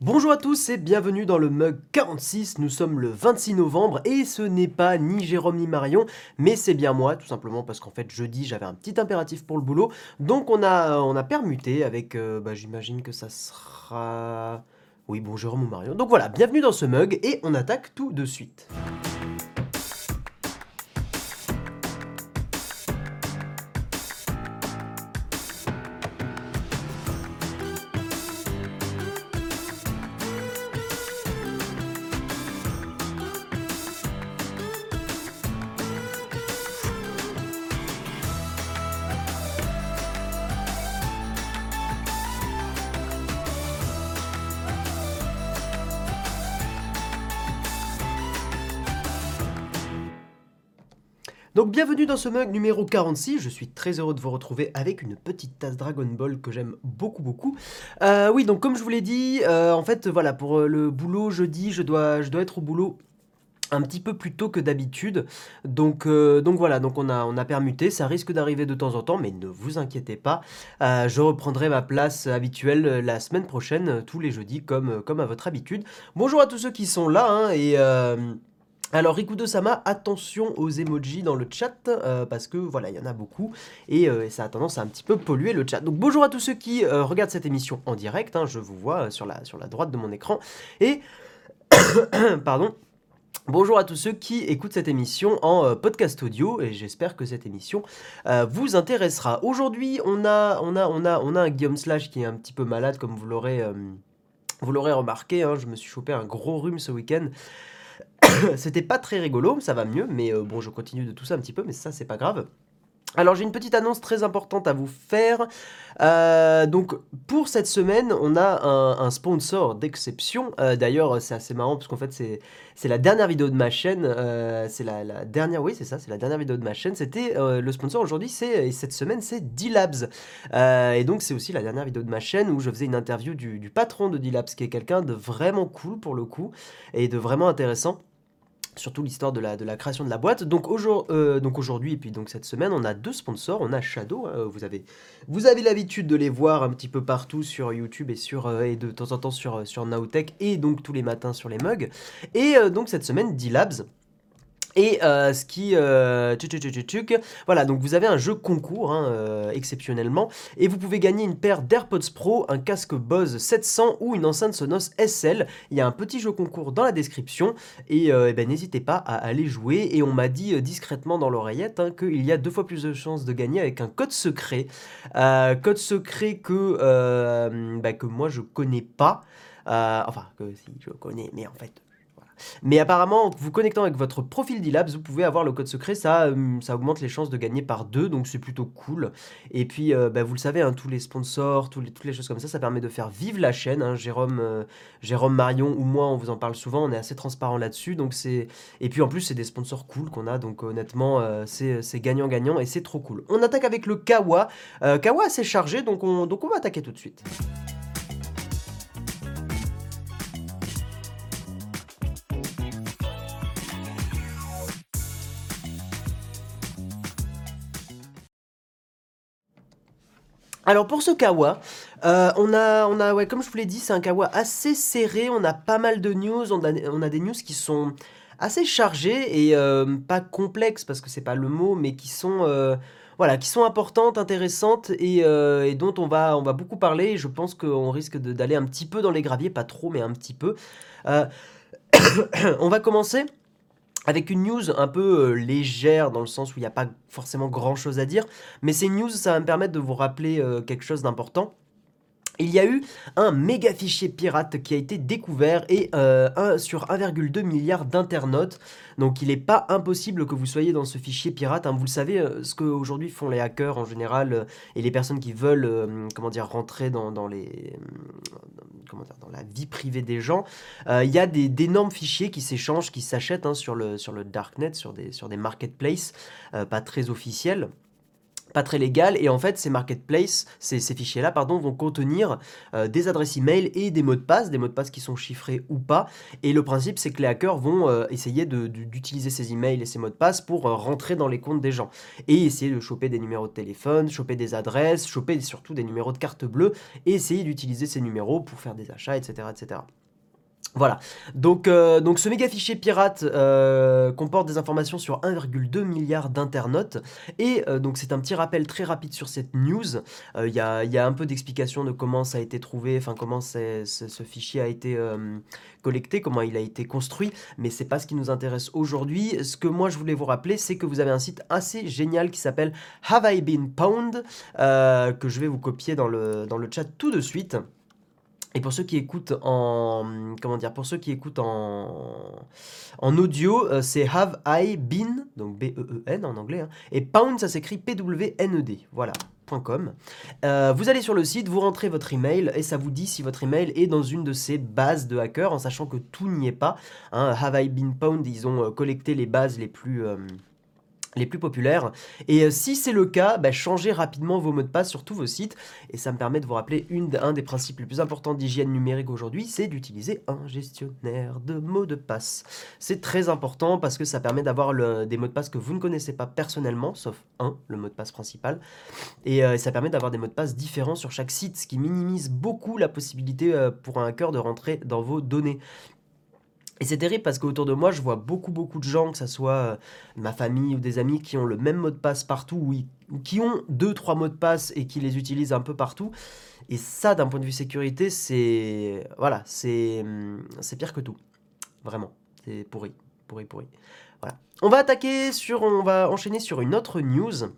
Bonjour à tous et bienvenue dans le mug 46, nous sommes le 26 novembre et ce n'est pas ni Jérôme ni Marion, mais c'est bien moi, tout simplement parce qu'en fait jeudi j'avais un petit impératif pour le boulot, donc on a, on a permuté avec, euh, bah, j'imagine que ça sera... Oui bon Jérôme ou Marion, donc voilà, bienvenue dans ce mug et on attaque tout de suite. Bienvenue dans ce mug numéro 46, je suis très heureux de vous retrouver avec une petite tasse Dragon Ball que j'aime beaucoup beaucoup. Euh, oui donc comme je vous l'ai dit, euh, en fait voilà pour euh, le boulot jeudi je dois, je dois être au boulot un petit peu plus tôt que d'habitude. Donc, donc voilà, donc on a, a permuté, ça risque d'arriver de temps en temps, mais ne vous inquiétez pas, je reprendrai ma place habituelle la semaine prochaine, tous les jeudis, comme, comme à votre habitude. Bonjour à tous ceux qui sont là, hein, et... Alors Rikudo-sama, attention aux emojis dans le chat, euh, parce que voilà, il y en a beaucoup, euh, et, ça a tendance à un petit peu polluer le chat. Donc bonjour à tous ceux qui euh, regardent cette émission en direct, hein, je vous vois sur la, droite de mon écran, et... Pardon Bonjour à tous ceux qui écoutent cette émission en podcast audio et j'espère que cette émission vous intéressera. Aujourd'hui, on a, un Guillaume Slash qui est un petit peu malade comme vous l'aurez vous l'aurez remarqué, hein, je me suis chopé un gros rhume ce week-end. C'était pas très rigolo, ça va mieux, mais euh, bon, je continue de tout ça un petit peu, mais ça, c'est pas grave. Alors j'ai une petite annonce très importante à vous faire. Euh, donc pour cette semaine, on a un, sponsor d'exception. Euh, d'ailleurs, c'est assez marrant parce qu'en fait c'est la dernière vidéo de ma chaîne. c'est la, dernière, oui c'est ça, c'est la dernière vidéo de ma chaîne. C'était le sponsor aujourd'hui, c'est cette semaine c'est D-Labs. et donc c'est aussi la dernière vidéo de ma chaîne où je faisais une interview du, du patron de D-Labs, qui est quelqu'un de vraiment cool pour le coup et de vraiment intéressant surtout l'histoire de la, de la création de la boîte. Donc, euh, aujourd'hui et puis donc cette semaine, on a deux sponsors. On a Shadow, hein, vous avez, vous avez l'habitude de les voir un petit peu partout sur YouTube et, sur, euh, et de temps en temps sur, sur Nowtech et donc tous les matins sur les mugs. Et euh, donc cette semaine, D-Labs et euh, ce qui... Euh, voilà, donc vous avez un jeu concours, hein, euh, exceptionnellement, et vous pouvez gagner une paire d'AirPods Pro, un casque Bose 700 ou une enceinte Sonos SL. Il y a un petit jeu concours dans la description, et, eh ben, n'hésitez pas à aller jouer. Et on m'a dit discrètement dans l'oreillette hein, qu'il y a deux fois plus de chances de gagner avec un code secret. code secret que, bah, que moi je connais pas. enfin, que si je connais, mais en fait mais apparemment, vous connectant avec votre profil d'Elabs, vous pouvez avoir le code secret, ça, euh, ça augmente les chances de gagner par deux, donc c'est plutôt cool. Et puis, euh, bah, vous le savez, hein, tous les sponsors, toutes les choses comme ça, ça permet de faire vivre la chaîne. Hein. Jérôme, euh, Jérôme Marion ou moi, on vous en parle souvent, on est assez transparent là-dessus. Donc c'est Et puis en plus, c'est des sponsors cool qu'on a, donc honnêtement, c'est gagnant-gagnant et c'est trop cool. On attaque avec le Kawa. Kawa, c'est chargé, donc on, donc on va attaquer tout de suite. Alors pour ce kawa, euh, comme je vous l'ai dit, c'est un kawa assez serré. On a pas mal de news. On a, des news qui sont assez chargées et euh, pas complexes parce que c'est pas le mot, mais qui sont euh, voilà, importantes, intéressantes et, dont on va, on va beaucoup parler. je pense qu'on risque d'aller un petit peu dans les graviers, pas trop, mais un petit peu. on va commencer avec une news un peu euh, légère dans le sens où il n'y a pas forcément grand chose à dire, mais ces news, ça va me permettre de vous rappeler euh, quelque chose d'important. Il y a eu un méga fichier pirate qui a été découvert et euh, un, sur 1,2 milliard d'internautes. Donc il n'est pas impossible que vous soyez dans ce fichier pirate. Hein. Vous le savez, euh, ce qu'aujourd'hui font les hackers en général euh, et les personnes qui veulent comment dire, rentrer dans, la vie privée des gens. il y a d'énormes fichiers qui s'échangent, qui s'achètent hein, sur, le, darknet, des, sur des marketplaces pas très officiels. Pas très légal et en fait ces marketplaces, ces, fichiers-là vont contenir euh, des adresses email et des mots de passe, des mots de passe qui sont chiffrés ou pas. Et le principe c'est que les hackers vont euh, essayer d'utiliser ces emails et ces mots de passe pour euh, rentrer dans les comptes des gens et essayer de choper des numéros de téléphone, choper des adresses, choper surtout des numéros de carte bleue et essayer d'utiliser ces numéros pour faire des achats, etc. etc. Voilà, donc, euh, donc ce méga fichier pirate euh, comporte des informations sur 1,2 milliard d'internautes et euh, donc c'est un petit rappel très rapide sur cette news. Il y a, un peu d'explication de comment ça a été trouvé, enfin comment ce, fichier a été collecté, comment il a été construit, mais c'est pas ce qui nous intéresse aujourd'hui. Ce que moi je voulais vous rappeler, c'est que vous avez un site assez génial qui s'appelle Have I Been Pwned que je vais vous copier dans le chat tout de suite. Et pour ceux qui écoutent en comment dire pour ceux qui écoutent en en audio, euh, c'est Have I Been donc B E E N en anglais hein, et Pound ça s'écrit P W N E D. Voilà. .com. Euh, vous allez sur le site, vous rentrez votre email et ça vous dit si votre email est dans une de ces bases de hackers en sachant que tout n'y est pas. Hein. Have I Been Pound, ils ont euh, collecté les bases les plus les plus populaires. Et euh, si c'est le cas, bah, changez rapidement vos mots de passe sur tous vos sites. Et ça me permet de vous rappeler un des principes les plus importants d'hygiène numérique aujourd'hui, c'est d'utiliser un gestionnaire de mots de passe. C'est très important parce que ça permet d'avoir des mots de passe que vous ne connaissez pas personnellement, sauf un, le mot de passe principal. Et euh, ça permet d'avoir des mots de passe différents sur chaque site, ce qui minimise beaucoup la possibilité euh, pour un hacker de rentrer dans vos données. Et c'est terrible parce qu'autour de moi, je vois beaucoup, beaucoup de gens, que ce soit euh, ma famille ou des amis, qui ont le même mot de passe partout, ou, qui ont deux, trois mots de passe et qui les utilisent un peu partout. Et ça, d'un point de vue sécurité, c'est. Voilà, c'est. Hum, c'est pire que tout. Vraiment. C'est pourri. Pourri, pourri. Voilà. On va attaquer sur. On va enchaîner sur une autre news.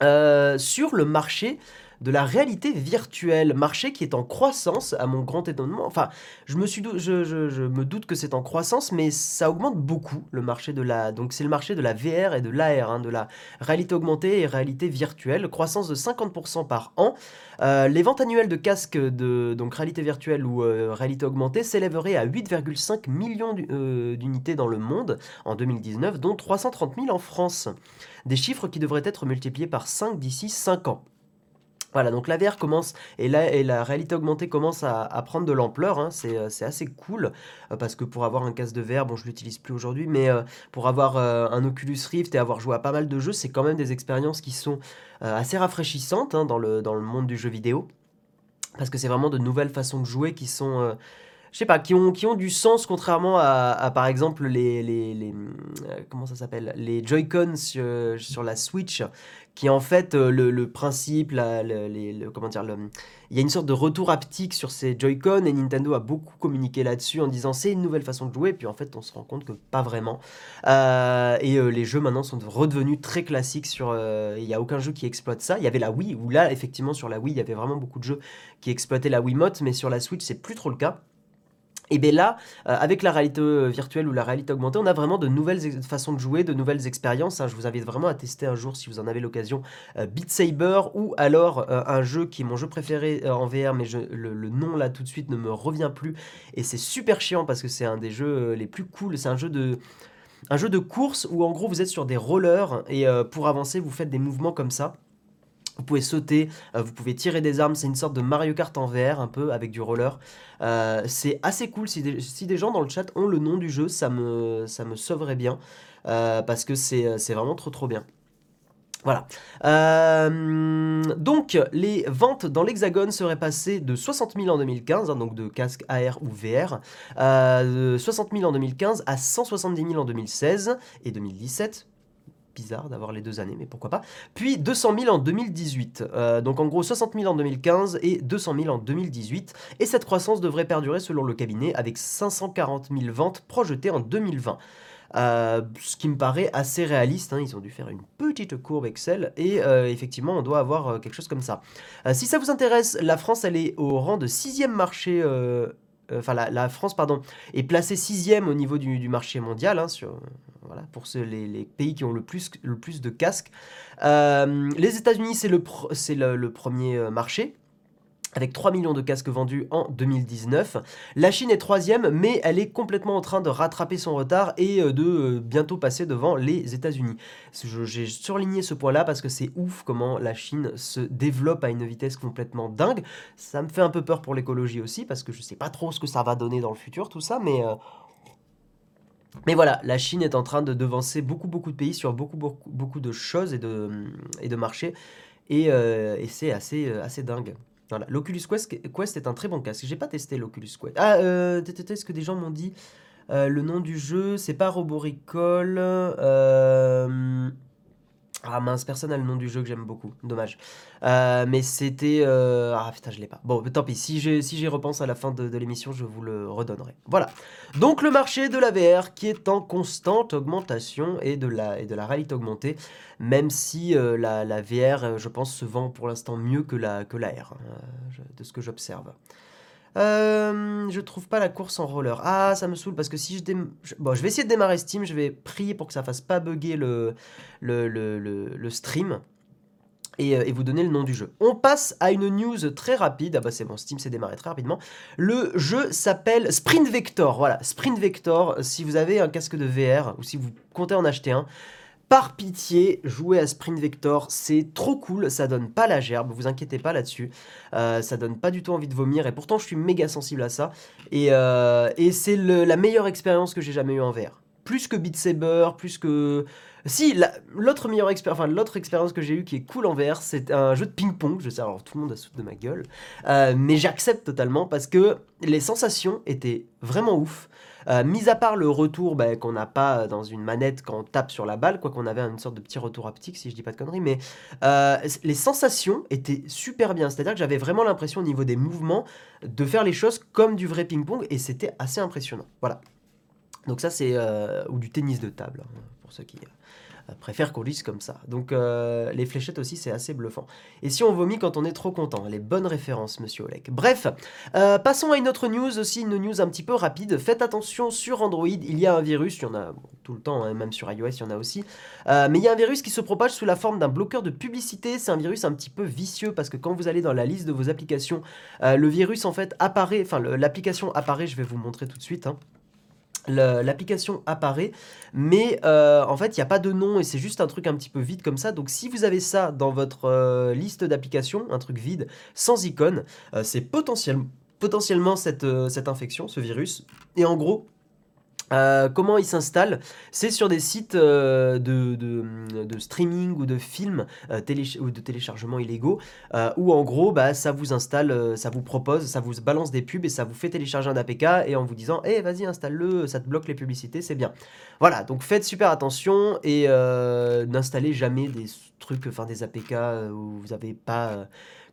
Euh, sur le marché de la réalité virtuelle, marché qui est en croissance à mon grand étonnement. Enfin, je me, doute que c'est en croissance, mais ça augmente beaucoup le marché de la... Donc c'est le marché de la VR et de l'AR, hein, de la réalité augmentée et réalité virtuelle, croissance de 50% par an. Euh, les ventes annuelles de casques de donc réalité virtuelle ou euh, réalité augmentée s'élèveraient à 8,5 millions euh, d'unités dans le monde en 2019, dont 330 000 en France. Des chiffres qui devraient être multipliés par 5 d'ici 5 ans. Voilà, donc la VR commence, et la, et la réalité augmentée commence à, prendre de l'ampleur, hein. euh, c'est assez cool, euh, parce que pour avoir un casque de VR, bon je l'utilise plus aujourd'hui, mais euh, pour avoir un Oculus Rift et avoir joué à pas mal de jeux, c'est quand même des expériences qui sont assez rafraîchissantes hein, dans, le, dans le monde du jeu vidéo, parce que c'est vraiment de nouvelles façons de jouer qui sont je sais pas, qui ont, qui ont du sens contrairement à, par exemple les, les, comment ça s'appelle? Les Joy-Con sur, sur, la Switch qui en fait euh, le, principe, comment dire, il y a une sorte de retour haptique sur ces Joy-Con et Nintendo a beaucoup communiqué là-dessus en disant c'est une nouvelle façon de jouer, puis en fait on se rend compte que pas vraiment. Euh, et euh, les jeux maintenant sont redevenus très classiques sur, il n'y a aucun jeu qui exploite ça. Il y avait la Wii où là effectivement sur la Wii il y avait vraiment beaucoup de jeux qui exploitaient la Wiimote, mais sur la Switch c'est plus trop le cas. Et bien là, euh, avec la réalité euh, virtuelle ou la réalité augmentée, on a vraiment de nouvelles façons de jouer, de nouvelles expériences. Hein. Je vous invite vraiment à tester un jour, si vous en avez l'occasion, euh, Beat Saber ou alors un jeu qui est mon jeu préféré en VR, mais le, nom là tout de suite ne me revient plus. Et c'est super chiant parce que c'est un des jeux les plus cool. C'est un jeu de un jeu de course où en gros vous êtes sur des rollers et pour avancer vous faites des mouvements comme ça. Vous pouvez sauter, euh, vous pouvez tirer des armes, c'est une sorte de Mario Kart en VR un peu avec du roller. Euh, c'est assez cool, si des, gens dans le chat ont le nom du jeu, ça me, ça me sauverait bien, euh, parce que c'est vraiment trop trop bien. Voilà. donc, les ventes dans l'Hexagone seraient passées de 60 000 en 2015, hein, donc de casques AR ou VR, de 60 000 en 2015 à 170 000 en 2016 et 2017 bizarre d'avoir les deux années, mais pourquoi pas. Puis 200 000 en 2018. Euh, donc en gros 60 000 en 2015 et 200 000 en 2018. Et cette croissance devrait perdurer selon le cabinet avec 540 000 ventes projetées en 2020. Euh, ce qui me paraît assez réaliste, hein. ils ont dû faire une petite courbe Excel et euh, effectivement on doit avoir quelque chose comme ça. si ça vous intéresse, la France elle est au rang de sixième marché enfin la, France pardon, est placée sixième au niveau du, marché mondial hein, sur, pour les, pays qui ont le plus, de casques. Euh, les États-Unis, c'est le, premier euh, marché. Avec 3 millions de casques vendus en 2019. La Chine est troisième, mais elle est complètement en train de rattraper son retard et euh, de euh, bientôt passer devant les États-Unis. J'ai surligné ce point-là parce que c'est ouf comment la Chine se développe à une vitesse complètement dingue. Ça me fait un peu peur pour l'écologie aussi parce que je sais pas trop ce que ça va donner dans le futur tout ça, mais euh, mais voilà, la Chine est en train de devancer beaucoup beaucoup de pays sur beaucoup beaucoup, beaucoup de choses et de, et de marchés et, et c'est assez, assez dingue. Voilà, l'Oculus Quest, est un très bon casque. J'ai pas testé l'Oculus Quest. Ah, euh, ce que des gens m'ont dit euh, Le nom du jeu, c'est pas Roboricol. Euh, ah mince, personne n'a le nom du jeu que j'aime beaucoup, dommage. Euh, mais c'était... Euh, ah putain, je l'ai pas. Bon, tant pis, si j'y si repense à la fin de, l'émission, je vous le redonnerai. Voilà. Donc le marché de la VR qui est en constante augmentation et de la, et de la réalité augmentée, même si euh, la, la, VR, je pense, se vend pour l'instant mieux que la, que R, hein, de ce que j'observe. Euh, je trouve pas la course en roller. Ah, ça me saoule parce que si je, Bon, je vais essayer de démarrer Steam, je vais prier pour que ça fasse pas bugger le, le, le, le, stream. Euh, et, vous donner le nom du jeu. On passe à une news très rapide. Ah bah c'est bon, Steam s'est démarré très rapidement. Le jeu s'appelle Sprint Vector. Voilà, Sprint Vector. Si vous avez un casque de VR ou si vous comptez en acheter un, par pitié, jouer à Sprint Vector, c'est trop cool, ça donne pas la gerbe, vous inquiétez pas là-dessus, euh, ça donne pas du tout envie de vomir, et pourtant je suis méga sensible à ça, et, euh, c'est la meilleure expérience que j'ai jamais eue en VR. Plus que Beat Saber, plus que... Si, l'autre meilleure expérience, que j'ai eue qui est cool en VR, c'est un jeu de ping-pong, je sais, alors tout le monde a souffle de ma gueule, euh, mais j'accepte totalement parce que les sensations étaient vraiment ouf, euh, mis à part le retour bah, qu'on n'a pas dans une manette quand on tape sur la balle, quoi qu'on avait une sorte de petit retour haptique si je dis pas de conneries, mais euh, les sensations étaient super bien. C'est-à-dire que j'avais vraiment l'impression au niveau des mouvements de faire les choses comme du vrai ping-pong et c'était assez impressionnant. Voilà. Donc ça c'est euh, ou du tennis de table hein, pour ceux qui préfère qu'on lise comme ça. Donc euh, les fléchettes aussi, c'est assez bluffant. Et si on vomit quand on est trop content Les bonnes références, monsieur Oleg. Bref, euh, passons à une autre news aussi, une news un petit peu rapide. Faites attention sur Android, il y a un virus, il y en a tout le temps, hein, même sur iOS, il y en a aussi. Euh, mais il y a un virus qui se propage sous la forme d'un bloqueur de publicité. C'est un virus un petit peu vicieux parce que quand vous allez dans la liste de vos applications, le virus en fait apparaît, enfin l'application apparaît, je vais vous montrer tout de suite. Hein l'application apparaît, mais euh, en fait, il n'y a pas de nom et c'est juste un truc un petit peu vide comme ça. Donc, si vous avez ça dans votre euh, liste d'applications, un truc vide, sans icône, euh, c'est potentiellement cette, cette infection, ce virus. Et en gros, euh, comment il s'installe? C'est sur des sites euh, de, streaming ou de films euh, ou de téléchargement illégaux où en gros bah, ça vous installe, ça vous propose, ça vous balance des pubs et ça vous fait télécharger un APK et en vous disant Eh vas-y installe-le, ça te bloque les publicités, c'est bien. Voilà, donc faites super attention et n'installez jamais des trucs, enfin des APK où vous n'avez pas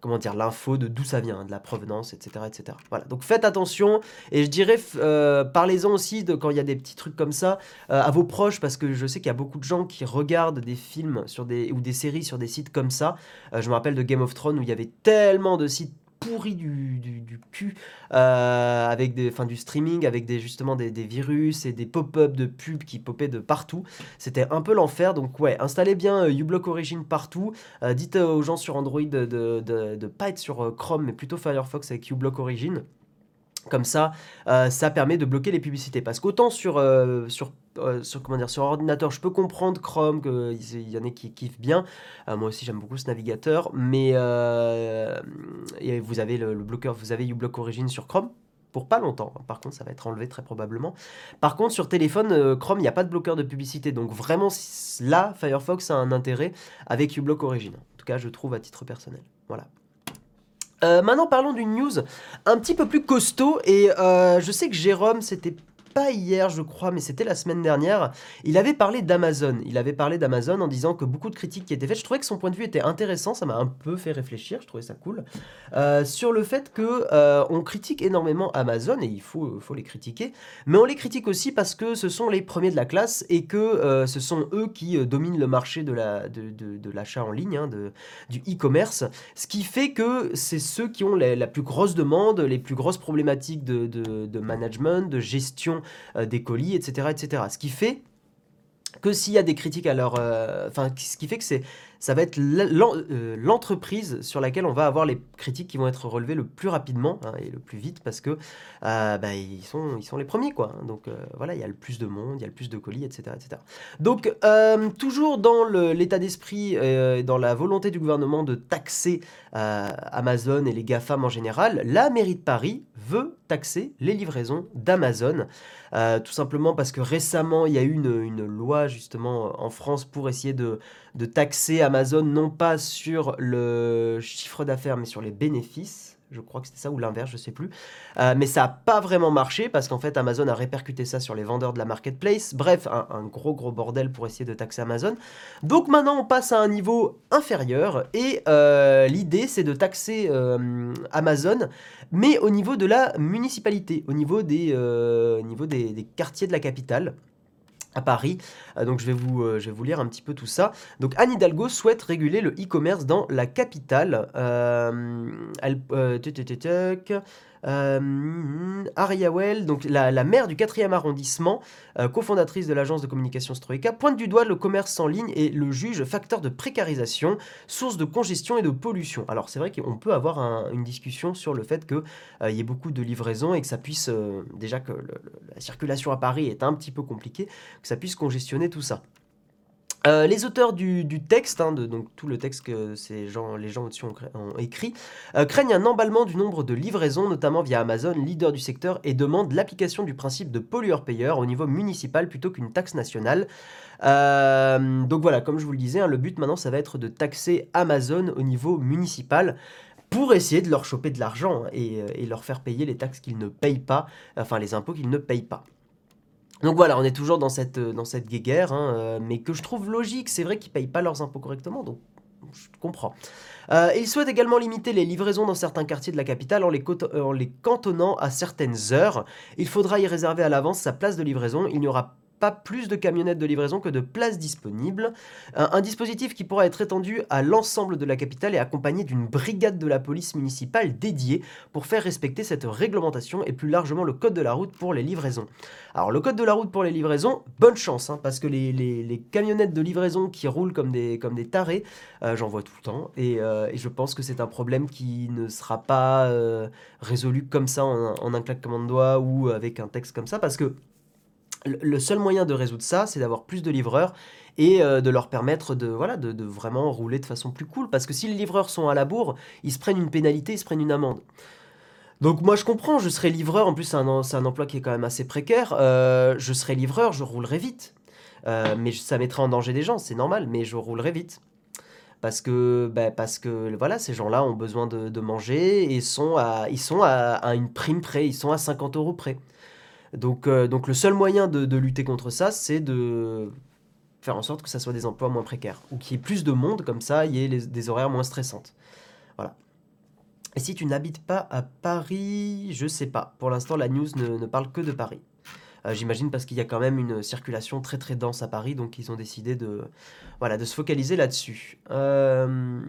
comment dire, l'info de d'où ça vient, de la provenance, etc., etc. Voilà, donc faites attention, et je dirais, euh, parlez-en aussi de quand il y a des petits trucs comme ça euh, à vos proches, parce que je sais qu'il y a beaucoup de gens qui regardent des films ou des séries sur des sites comme ça. Euh, je me rappelle de Game of Thrones où il y avait tellement de sites pourri du, du, cul, euh, avec des, fin, du streaming, avec des, justement des, des virus et des pop-up de pubs qui popaient de partout. C'était un peu l'enfer, donc ouais, installez bien euh, uBlock Origin partout. Euh, dites aux gens sur Android de, de, de, pas être sur Chrome, mais plutôt Firefox avec uBlock Origin. Comme ça, ça permet de bloquer les publicités. Parce qu'autant sur, sur euh, sur, comment dire, sur ordinateur, je peux comprendre Chrome, qu'il y en a qui kiffent bien. Euh, moi aussi, j'aime beaucoup ce navigateur. Mais euh, vous avez le, bloqueur, vous avez uBlock Origin sur Chrome pour pas longtemps. Par contre, ça va être enlevé très probablement. Par contre, sur téléphone, Chrome, il n'y a pas de bloqueur de publicité. Donc vraiment, là, Firefox a un intérêt avec uBlock Origin. En tout cas, je trouve à titre personnel. Voilà. maintenant, parlons d'une news un petit peu plus costaud. Et je sais que Jérôme, c'était pas hier, je crois, mais c'était la semaine dernière, il avait parlé d'Amazon. Il avait parlé d'Amazon en disant que beaucoup de critiques qui étaient faites, je trouvais que son point de vue était intéressant, ça m'a un peu fait réfléchir, je trouvais ça cool, euh, sur le fait que euh, on critique énormément Amazon, et il faut, les critiquer, mais on les critique aussi parce que ce sont les premiers de la classe et que euh, ce sont eux qui dominent le marché de l'achat en ligne, hein, du e-commerce, ce qui fait que c'est ceux qui ont la, plus grosse demande, les plus grosses problématiques de management, de gestion euh, des colis, etc., etc. Ce qui fait que s'il y a des critiques à leur... Euh, enfin, ce qui fait que c'est ça va être euh, l'entreprise sur laquelle on va avoir les critiques qui vont être relevées le plus rapidement hein, et le plus vite parce que euh, bah, ils, sont, ils sont les premiers. Quoi. Donc euh, voilà, il y a le plus de monde, il y a le plus de colis, etc. etc. Donc toujours dans l'état d'esprit et dans la volonté du gouvernement de taxer Amazon et les GAFAM en général, la mairie de Paris veut taxer les livraisons d'Amazon. tout simplement parce que récemment, il y a eu une, loi justement en France pour essayer de, de taxer Amazon non pas sur le chiffre d'affaires mais sur les bénéfices. Je crois que c'était ça ou l'inverse, je sais plus. Euh, mais ça n'a pas vraiment marché parce qu'en fait Amazon a répercuté ça sur les vendeurs de la marketplace. Bref, un, gros gros bordel pour essayer de taxer Amazon. Donc maintenant on passe à un niveau inférieur et euh, l'idée c'est de taxer euh, Amazon, mais au niveau de la municipalité, au niveau des quartiers de la capitale à Paris. Euh, donc je vais, vous, euh, je vais vous lire un petit peu tout ça. Donc Anne Hidalgo souhaite réguler le e-commerce dans la capitale. Euh, Aria Well, donc la, maire du 4e arrondissement, euh, cofondatrice de l'agence de communication Stroika, pointe du doigt le commerce en ligne et le juge facteur de précarisation, source de congestion et de pollution. Alors c'est vrai qu'on peut avoir une discussion sur le fait qu'il euh, y ait beaucoup de livraisons et que ça puisse, déjà que la circulation à Paris est un petit peu compliquée, que ça puisse congestionner tout ça. Euh, les auteurs du, texte, hein, donc tout le texte que les gens au-dessus ont, écrit, euh, craignent un emballement du nombre de livraisons, notamment via Amazon, leader du secteur, et demandent l'application du principe de pollueur-payeur au niveau municipal plutôt qu'une taxe nationale. Euh, donc voilà, comme je vous le disais, hein, le but maintenant, ça va être de taxer Amazon au niveau municipal pour essayer de leur choper de l'argent et, leur faire payer les taxes qu'ils ne payent pas, enfin les impôts qu'ils ne payent pas. Donc voilà, on est toujours dans cette, euh, dans cette guéguerre, hein, euh, mais que je trouve logique. C'est vrai qu'ils ne payent pas leurs impôts correctement, donc je comprends. Euh, ils souhaitent également limiter les livraisons dans certains quartiers de la capitale en les, en les cantonnant à certaines heures. Il faudra y réserver à l'avance sa place de livraison. Il n'y aura pas plus de camionnettes de livraison que de places disponibles. Un, dispositif qui pourra être étendu à l'ensemble de la capitale et accompagné d'une brigade de la police municipale dédiée pour faire respecter cette réglementation et plus largement le code de la route pour les livraisons. Alors le code de la route pour les livraisons, bonne chance, hein, parce que les, camionnettes de livraison qui roulent comme des, comme des tarés, euh, j'en vois tout le temps, euh, et, je pense que c'est un problème qui ne sera pas euh, résolu comme ça en, en un claquement de doigts ou avec un texte comme ça, parce que le seul moyen de résoudre ça, c'est d'avoir plus de livreurs et euh, de leur permettre de, voilà, de, vraiment rouler de façon plus cool. Parce que si les livreurs sont à la bourre, ils se prennent une pénalité, ils se prennent une amende. Donc moi je comprends, je serai livreur, en plus c'est un, emploi qui est quand même assez précaire, euh, je serai livreur, je roulerai vite. Euh, mais ça mettrait en danger des gens, c'est normal, mais je roulerai vite. Parce que, bah, parce que voilà, ces gens-là ont besoin de, manger et ils sont à, à, une prime près, ils sont à 50 euros près. Donc, euh, donc le seul moyen de, lutter contre ça, c'est de faire en sorte que ça soit des emplois moins précaires. Ou qu'il y ait plus de monde, comme ça, il y ait des horaires moins stressantes. Voilà. Et si tu n'habites pas à Paris, je sais pas. Pour l'instant, la news ne parle que de Paris. Euh, j'imagine parce qu'il y a quand même une circulation très très dense à Paris, donc ils ont décidé de, de se focaliser là-dessus. Euh,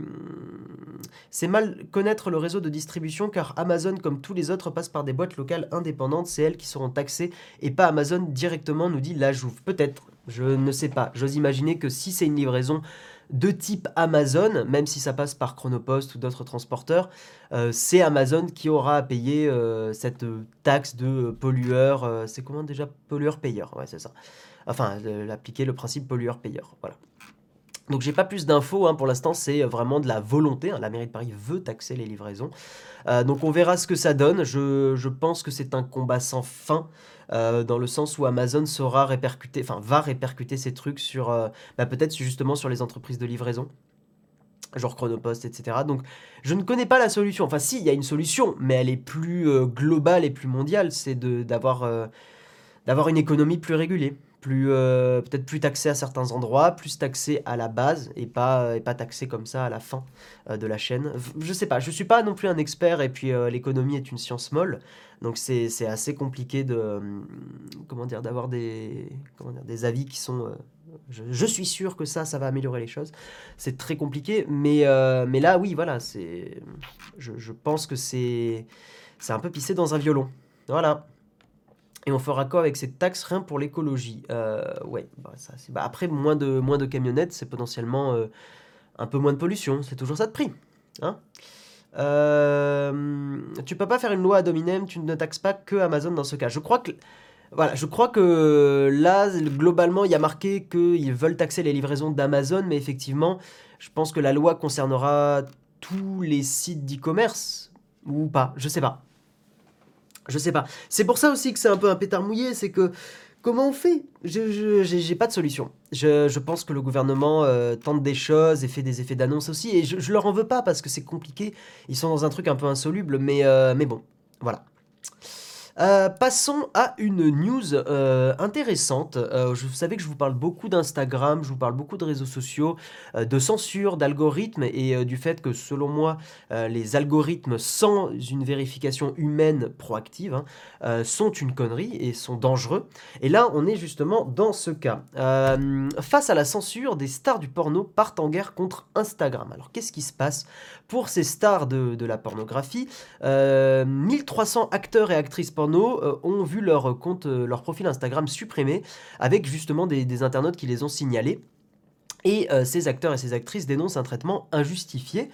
c'est mal connaître le réseau de distribution car Amazon, comme tous les autres, passe par des boîtes locales indépendantes. C'est elles qui seront taxées et pas Amazon directement, nous dit la Jouve. Peut-être, je ne sais pas. J'ose imaginer que si c'est une livraison de type Amazon, même si ça passe par Chronopost ou d'autres transporteurs, euh, c'est Amazon qui aura à payer euh, cette taxe de pollueur. Euh, c'est comment déjà? Pollueur-payeur, ouais, c'est ça. Enfin, l'appliquer le principe pollueur-payeur, voilà. Donc j'ai pas plus d'infos, hein, pour l'instant c'est vraiment de la volonté, hein. la mairie de Paris veut taxer les livraisons. donc on verra ce que ça donne, je, pense que c'est un combat sans fin. Euh, dans le sens où Amazon sera enfin va répercuter ces trucs sur, euh, bah, peut-être justement sur les entreprises de livraison genre Chronopost, etc. Donc, je ne connais pas la solution. Enfin, si, il y a une solution, mais elle est plus euh, globale et plus mondiale. C'est d'avoir d'avoir une économie plus régulée plus euh, peut-être plus taxé à certains endroits, plus taxé à la base et pas et pas taxé comme ça à la fin euh, de la chaîne. Je sais pas, je suis pas non plus un expert et puis euh, l'économie est une science molle, donc c'est assez compliqué de comment dire d'avoir des comment dire, des avis qui sont je, suis sûr que ça, ça va améliorer les choses. C'est très compliqué, mais, mais là, oui, voilà, c'est, je, je pense que c'est, c'est un peu pissé dans un violon. Voilà. Et on fera quoi avec cette taxe rien pour l'écologie euh, Ouais, bah, bah, après, moins de, moins de camionnettes, c'est potentiellement euh, un peu moins de pollution, c'est toujours ça de prix. Hein euh, tu peux pas faire une loi à dominem, tu ne taxes pas que Amazon dans ce cas. Je crois que voilà, je crois que là, globalement, il y a marqué qu'ils veulent taxer les livraisons d'Amazon, mais effectivement, je pense que la loi concernera tous les sites d'e-commerce, ou pas, je sais pas. Je sais pas. C'est pour ça aussi que c'est un peu un pétard mouillé, c'est que comment on fait? Je j'ai pas de solution. Je, pense que le gouvernement euh, tente des choses et fait des effets d'annonce aussi, et je, je, leur en veux pas parce que c'est compliqué. Ils sont dans un truc un peu insoluble, mais, euh, mais bon, voilà. Euh, passons à une news euh, intéressante. Euh, je, vous savez que je vous parle beaucoup d'Instagram, je vous parle beaucoup de réseaux sociaux, de censure, d'algorithmes et du fait que selon moi, les algorithmes sans une vérification humaine proactive hein, sont une connerie et sont dangereux. Et là, on est justement dans ce cas. face à la censure, des stars du porno partent en guerre contre Instagram. Alors qu'est-ce qui se passe pour ces stars de, de la pornographie? 1300 acteurs et actrices euh, ont vu leur compte, euh, leur profil Instagram supprimé avec justement des, internautes qui les ont signalés. Et euh, ces acteurs et ces actrices dénoncent un traitement injustifié.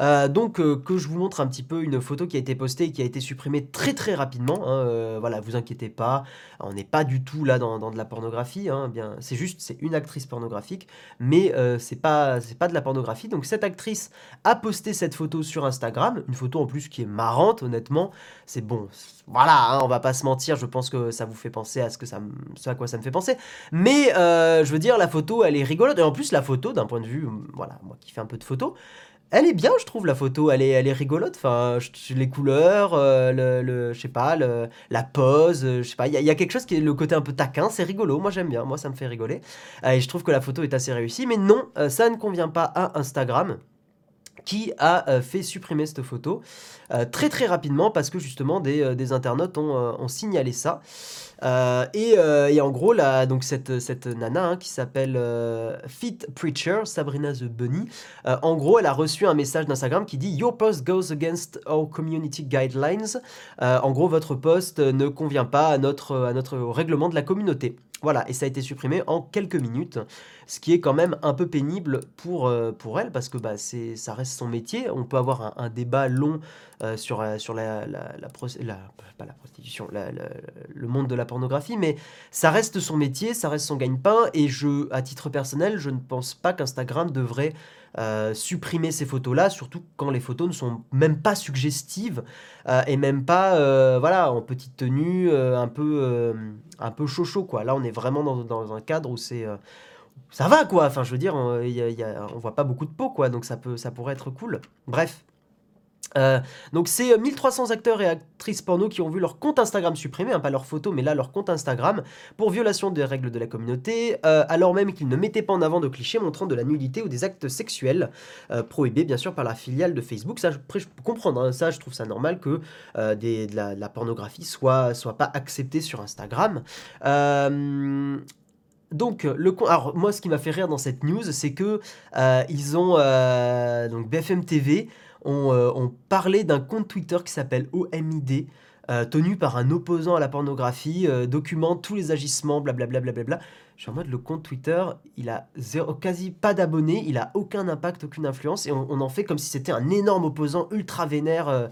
Euh, donc euh, que je vous montre un petit peu une photo qui a été postée et qui a été supprimée très très rapidement. Hein, euh, voilà, vous inquiétez pas, on n'est pas du tout là dans, de la pornographie. Hein, bien, c'est juste, c'est une actrice pornographique, mais c'est pas c'est pas de la pornographie. Donc cette actrice a posté cette photo sur Instagram, une photo en plus qui est marrante, honnêtement. C'est bon, voilà, hein, on va pas se mentir. Je pense que ça vous fait penser à ce que ça, ce à quoi ça me fait penser. Mais je veux dire, la photo, elle est rigolote et en plus la photo, d'un point de vue, voilà, moi qui fais un peu de photos elle est bien, je trouve, la photo. Elle est, elle est rigolote. Enfin, les couleurs, euh, le, le, je sais pas, le, la pose, euh, je sais pas. Il y, a quelque chose qui est le côté un peu taquin. C'est rigolo. Moi, j'aime bien. Moi, ça me fait rigoler. Euh, et je trouve que la photo est assez réussie. Mais non, ça ne convient pas à Instagram qui a fait supprimer cette photo très très rapidement parce que justement des, des internautes ont, signalé ça. Euh, euh, et, en gros, là, donc cette, cette nana hein, qui s'appelle euh, Fit Preacher, Sabrina the Bunny, en gros, elle a reçu un message d'Instagram qui dit Your post goes against our community guidelines. en gros, votre post ne convient pas à notre, à notre règlement de la communauté. Voilà, et ça a été supprimé en quelques minutes, ce qui est quand même un peu pénible pour, pour elle, parce que bah, ça reste son métier. On peut avoir un, débat long sur, sur la, la, la, pas la prostitution, le monde de la pornographie, mais ça reste son métier, ça reste son gagne-pain, et je, à titre personnel, je ne pense pas qu'Instagram devrait euh, supprimer ces photos-là, surtout quand les photos ne sont même pas suggestives euh, et même pas, euh, voilà, en petite tenue, un peu, un peu chocho, quoi. Là, on est vraiment dans, un cadre où c'est ça va quoi. Enfin je veux dire on, on voit pas beaucoup de peau quoi. Donc ça peut ça pourrait être cool. Bref euh, donc c'est 1300 euh, acteurs et actrices porno qui ont vu leur compte Instagram supprimé, hein, pas leur photo mais là leur compte Instagram, pour violation des règles de la communauté, euh, alors même qu'ils ne mettaient pas en avant de clichés montrant de la nudité ou des actes sexuels, prohibés bien sûr par la filiale de Facebook. Ça, je peux comprendre, hein, ça je trouve ça normal que de, la, pornographie soit, soit pas acceptée sur Instagram. Donc, le, alors, moi, ce qui m'a fait rire dans cette news, c'est que ils ont donc BFM TV euh, on, parlait d'un compte Twitter qui s'appelle OMID, euh, tenu par un opposant à la pornographie, euh, documente tous les agissements, blablabla. Bla, bla, bla, Je suis en mode, le compte Twitter, il a quasi pas d'abonnés, il a aucun impact, aucune influence, et on, en fait comme si c'était un énorme opposant ultra vénère.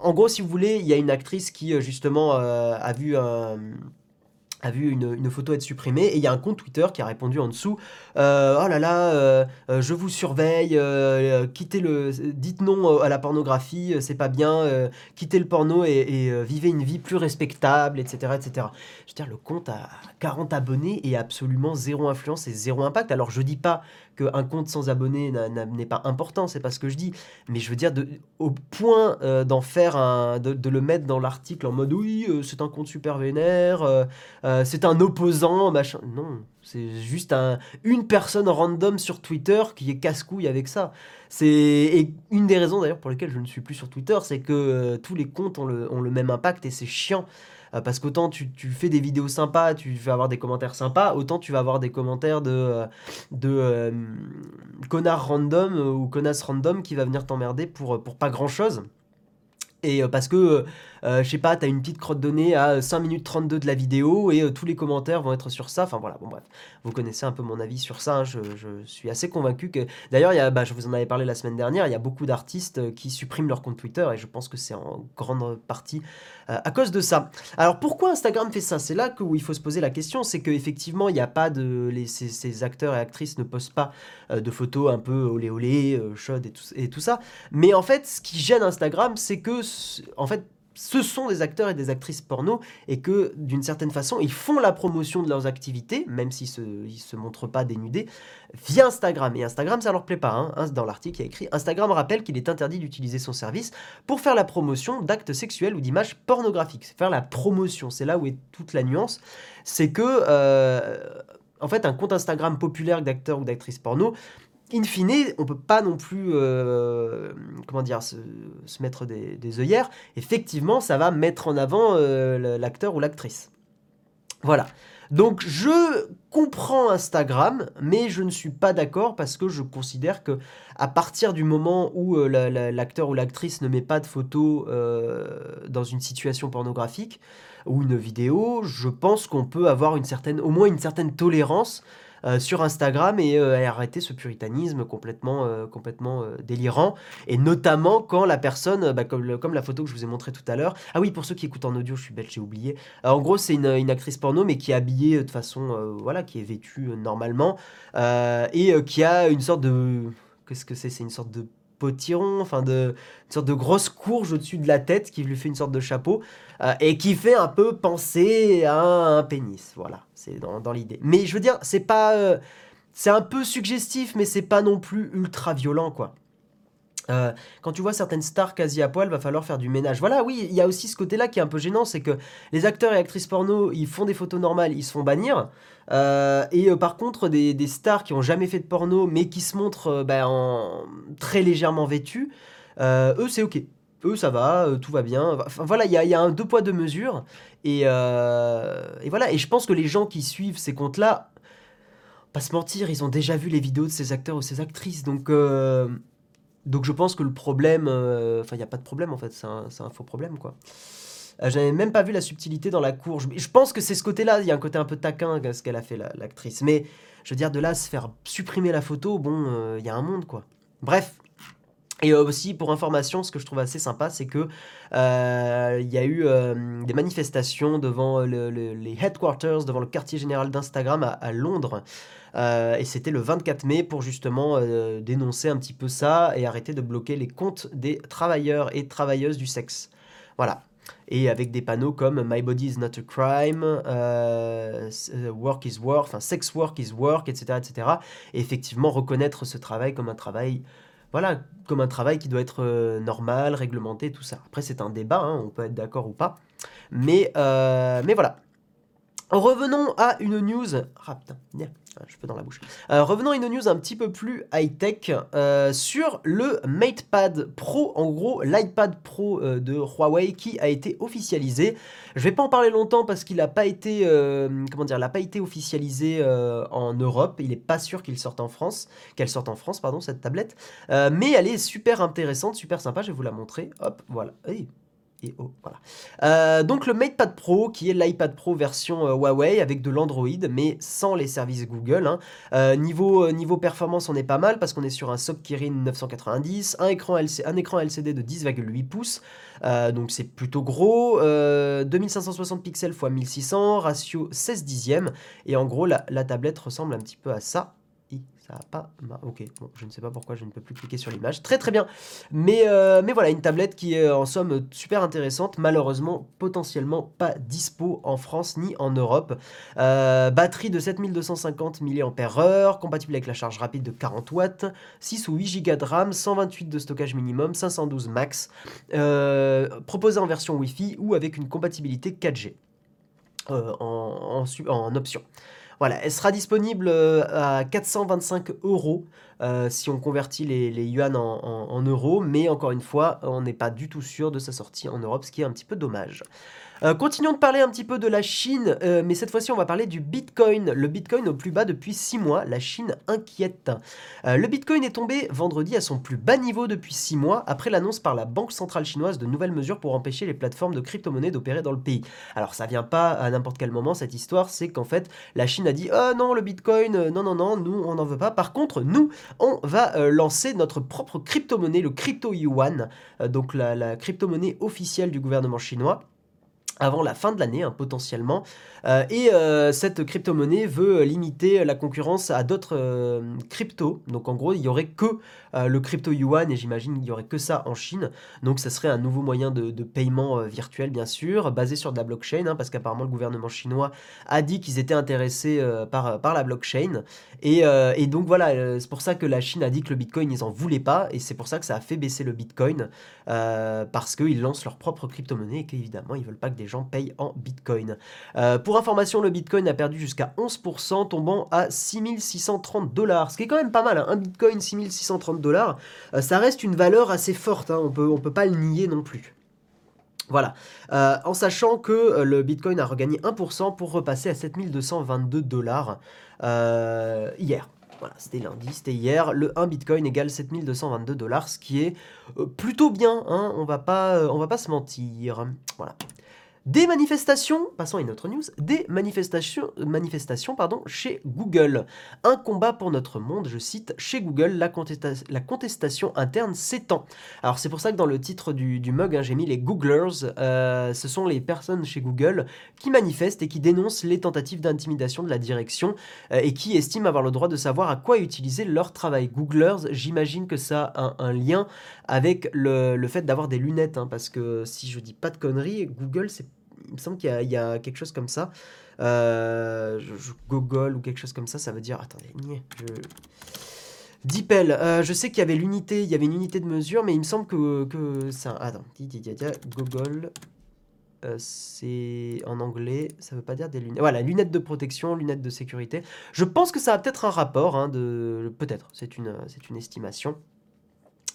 En gros, si vous voulez, il y a une actrice qui, justement, a vu a vu une, photo être supprimée et il y a un compte Twitter qui a répondu en dessous euh, oh là là euh, euh, je vous surveille quittez le dites non à la pornographie c'est pas bien quittez le porno et, vivez une vie plus respectable etc etc je veux dire le compte a 40 abonnés et absolument zéro influence et zéro impact. Alors je dis pas qu'un compte sans abonnés n'est pas important, c'est pas ce que je dis, mais je veux dire, de, au point d'en faire un, de, le mettre dans l'article en mode oui, c'est un compte super vénère, c'est un opposant, machin. Non, c'est juste un, une personne random sur Twitter qui est casse-couille avec ça. C'est une des raisons d'ailleurs pour lesquelles je ne suis plus sur Twitter, c'est que tous les comptes ont le, ont le même impact et c'est chiant. Euh, parce qu'autant tu, tu, fais des vidéos sympas, tu vas avoir des commentaires sympas, autant tu vas avoir des commentaires de, euh, de euh, connard random ou connasse random qui va venir t'emmerder pour, pour pas grand chose. Et parce que je sais pas, tu as une petite crotte donnée à 5 minutes 32 de la vidéo et tous les commentaires vont être sur ça. Enfin voilà, bon bref, vous connaissez un peu mon avis sur ça. Hein. Je, suis assez convaincu que. D'ailleurs, bah, je vous en avais parlé la semaine dernière, il y a beaucoup d'artistes qui suppriment leur compte Twitter et je pense que c'est en grande partie à cause de ça. Alors pourquoi Instagram fait ça? C'est là où il faut se poser la question, c'est qu'effectivement, il n'y a pas de. Ces, acteurs et actrices ne postent pas de photos un peu olé olé, chaudes et tout, et tout ça. Mais en fait, ce qui gêne Instagram, c'est que, en fait, ce sont des acteurs et des actrices porno et que d'une certaine façon ils font la promotion de leurs activités, même s'ils se, se montrent pas dénudés, via Instagram. Et Instagram ça leur plaît pas. Hein. Dans l'article il y a écrit Instagram rappelle qu'il est interdit d'utiliser son service pour faire la promotion d'actes sexuels ou d'images pornographiques. Faire la promotion, c'est là où est toute la nuance. C'est que euh, en fait un compte Instagram populaire d'acteurs ou d'actrices porno in fine, on peut pas non plus, euh, comment se, mettre des, œillères. Effectivement, ça va mettre en avant euh, l'acteur ou l'actrice. Voilà. Donc je comprends Instagram, mais je ne suis pas d'accord parce que je considère que à partir du moment où euh, l'acteur ou l'actrice ne met pas de photos dans une situation pornographique ou une vidéo, je pense qu'on peut avoir une certaine, au moins une certaine tolérance euh, sur Instagram et, euh, arrêter ce puritanisme complètement, euh, complètement délirant. Et notamment quand la personne, bah, comme, comme la photo que je vous ai montrée tout à l'heure, ah oui, pour ceux qui écoutent en audio, je suis belle, j'ai oublié. en gros, c'est une, une, actrice porno, mais qui est habillée de façon, voilà, qui est vêtue normalement et qui a une sorte de. Qu'est-ce que c'est? C'est une sorte de potiron, enfin de sorte de grosse courge au-dessus de la tête qui lui fait une sorte de chapeau et qui fait un peu penser à un pénis. Voilà c'est dans, l'idée. Mais je veux dire, c'est pas. Euh, c'est un peu suggestif, mais c'est pas non plus ultra violent, quoi. Euh, quand tu vois certaines stars quasi à poil, va falloir faire du ménage. Voilà, oui, il y a aussi ce côté-là qui est un peu gênant, c'est que les acteurs et actrices porno, ils font des photos normales, ils se font bannir. Euh, et par contre, des, stars qui ont jamais fait de porno, mais qui se montrent bah, en, très légèrement vêtues, eux, c'est ok eux ça va, euh, tout va bien. Enfin voilà, il y a, un deux poids deux mesures. Euh, et, voilà, et je pense que les gens qui suivent ces comptes-là, pas se mentir, ils ont déjà vu les vidéos de ces acteurs ou ces actrices. Donc, euh, donc je pense que le problème, enfin il n'y a pas de problème en fait, c'est un, faux problème quoi. J'avais même pas vu la subtilité dans la courge. Je pense que c'est ce côté-là, il y a un côté un peu taquin ce qu'elle a fait l'actrice. Mais je veux dire, de là se faire supprimer la photo, bon, il y a un monde quoi. Bref, et aussi, pour information, ce que je trouve assez sympa, c'est que euh, il y a eu euh, des manifestations devant les headquarters, devant le quartier général d'Instagram à, Londres. Euh, et c'était le 24 mai pour justement dénoncer un petit peu ça et arrêter de bloquer les comptes des travailleurs et travailleuses du sexe. Voilà. Et avec des panneaux comme My body is not a crime, work is work, enfin sex work is work, etc., etc. Et effectivement reconnaître ce travail comme un travail voilà, comme un travail qui doit être euh, normal, réglementé, tout ça. Après, c'est un débat, hein, on peut être d'accord ou pas. Mais, euh, mais voilà. Revenons à une news. Ah putain, je peux dans la bouche. Euh, revenons à une news un petit peu plus high-tech euh, sur le MatePad Pro, en gros l'iPad Pro euh, de Huawei qui a été officialisé. Je vais pas en parler longtemps parce qu'il n'a pas été, comment dire, pas été officialisé en Europe. Il n'est pas sûr qu'il sorte en France, qu'elle sorte en France, pardon, cette tablette. mais elle est super intéressante, super sympa. Je vais vous la montrer. Hop, voilà Euh, donc le MatePad Pro, qui est l'iPad Pro version euh, Huawei avec de l'Android, mais sans les services Google. Hein. Euh, niveau, performance, on est pas mal parce qu'on est sur un SOC Kirin 990, un écran, LCD de 10,8 pouces, donc c'est plutôt gros, 2560 pixels x 1600, ratio 16 dixièmes, et en gros la tablette ressemble un petit peu à ça pas... Ok, bon, je ne sais pas pourquoi je ne peux plus cliquer sur l'image. Très très bien. Mais, euh, mais voilà, une tablette qui est en somme super intéressante. Malheureusement, potentiellement pas dispo en France ni en Europe. Euh, batterie de 7250 mAh, compatible avec la charge rapide de 40 watts, 6 ou 8 Go de RAM, 128 de stockage minimum, 512 max. Euh, proposé en version Wi-Fi ou avec une compatibilité 4G. en, en, en option. Voilà, elle sera disponible euh, à 425 euros si on convertit les, yuan en, euros, mais encore une fois, on n'est pas du tout sûr de sa sortie en Europe, ce qui est un petit peu dommage. Euh, continuons de parler un petit peu de la Chine, euh, mais cette fois-ci on va parler du Bitcoin. Le Bitcoin au plus bas depuis 6 mois, la Chine inquiète. Euh, le Bitcoin est tombé vendredi à son plus bas niveau depuis 6 mois, après l'annonce par la Banque centrale chinoise de nouvelles mesures pour empêcher les plateformes de crypto-monnaies d'opérer dans le pays. Alors ça vient pas à n'importe quel moment, cette histoire, c'est qu'en fait la Chine a dit Oh non, le Bitcoin, non, non, non, nous on n'en veut pas. Par contre, nous, on va lancer notre propre crypto-monnaie, le crypto yuan, donc la, crypto-monnaie officielle du gouvernement chinois avant la fin de l'année hein, potentiellement. Euh, et euh, cette crypto-monnaie veut limiter la concurrence à d'autres euh, cryptos. Donc en gros, il y aurait que le crypto yuan et j'imagine qu'il y aurait que ça en Chine. Donc ça serait un nouveau moyen de, paiement virtuel bien sûr, basé sur de la blockchain, hein, parce qu'apparemment le gouvernement chinois a dit qu'ils étaient intéressés par, par la blockchain. Et, donc voilà, c'est pour ça que la Chine a dit que le Bitcoin ils en voulaient pas et c'est pour ça que ça a fait baisser le Bitcoin parce qu'ils lancent leur propre crypto-monnaie et qu'évidemment ils veulent pas que des gens payent en Bitcoin. Pour information, le Bitcoin a perdu jusqu'à 11%, tombant à 6630 dollars, ce qui est quand même pas mal. Hein. Un Bitcoin 6630 euh, ça reste une valeur assez forte, hein. on peut, on peut pas le nier non plus. Voilà, euh, en sachant que euh, le Bitcoin a regagné 1% pour repasser à 7222 dollars hier. Voilà, c'était lundi, c'était hier. Le 1 Bitcoin égale 7222 dollars, ce qui est plutôt bien, hein, on va pas, va pas se mentir. Voilà. Des manifestations, passons à une autre news, des manifestations, manifestations pardon, chez Google. Un combat pour notre monde, je cite, chez Google, la, la contestation interne s'étend. Alors c'est pour ça que dans le titre du, mug, hein, j'ai mis les Googlers, euh, ce sont les personnes chez Google qui manifestent et qui dénoncent les tentatives d'intimidation de la direction euh, et qui estiment avoir le droit de savoir à quoi utiliser leur travail. Googlers, j'imagine que ça a un, lien avec le, fait d'avoir des lunettes, hein, parce que si je dis pas de conneries, Google c'est il me semble qu'il y, a quelque chose comme ça. Euh, ou quelque chose comme ça, ça veut dire. Attendez, je. Dipel, euh, je sais qu'il y avait l'unité, il y avait une unité de mesure, mais il me semble que, que ça. Attends, Google, euh, c'est en anglais, ça veut pas dire des lunettes. Voilà, lunettes de protection, lunettes de sécurité. Je pense que ça a peut-être un rapport, hein, de peut-être, c'est une, c'est une estimation.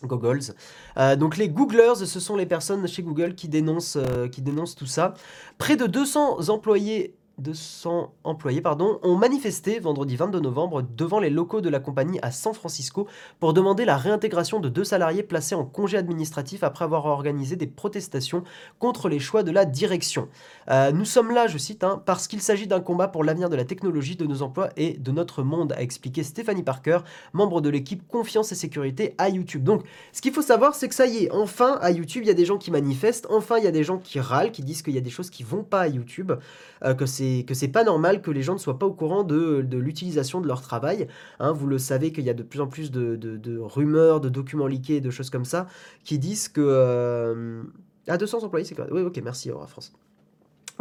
Googles. Euh, donc les Googlers, ce sont les personnes chez Google qui dénoncent, euh, qui dénoncent tout ça. Près de 200 employés 200 employés pardon, ont manifesté vendredi 22 novembre devant les locaux de la compagnie à San Francisco pour demander la réintégration de deux salariés placés en congé administratif après avoir organisé des protestations contre les choix de la direction. Euh, nous sommes là, je cite, hein, parce qu'il s'agit d'un combat pour l'avenir de la technologie, de nos emplois et de notre monde, a expliqué Stéphanie Parker, membre de l'équipe Confiance et Sécurité à YouTube. Donc, ce qu'il faut savoir, c'est que ça y est, enfin à YouTube, il y a des gens qui manifestent, enfin il y a des gens qui râlent, qui disent qu'il y a des choses qui vont pas à YouTube, euh, que c'est que c'est pas normal que les gens ne soient pas au courant de, l'utilisation de leur travail. Hein. vous le savez qu'il y a de plus en plus de, rumeurs, de documents liqués, de choses comme ça, qui disent que... Euh, à 200 employés, c'est quoi Oui, ok, merci, Aura France.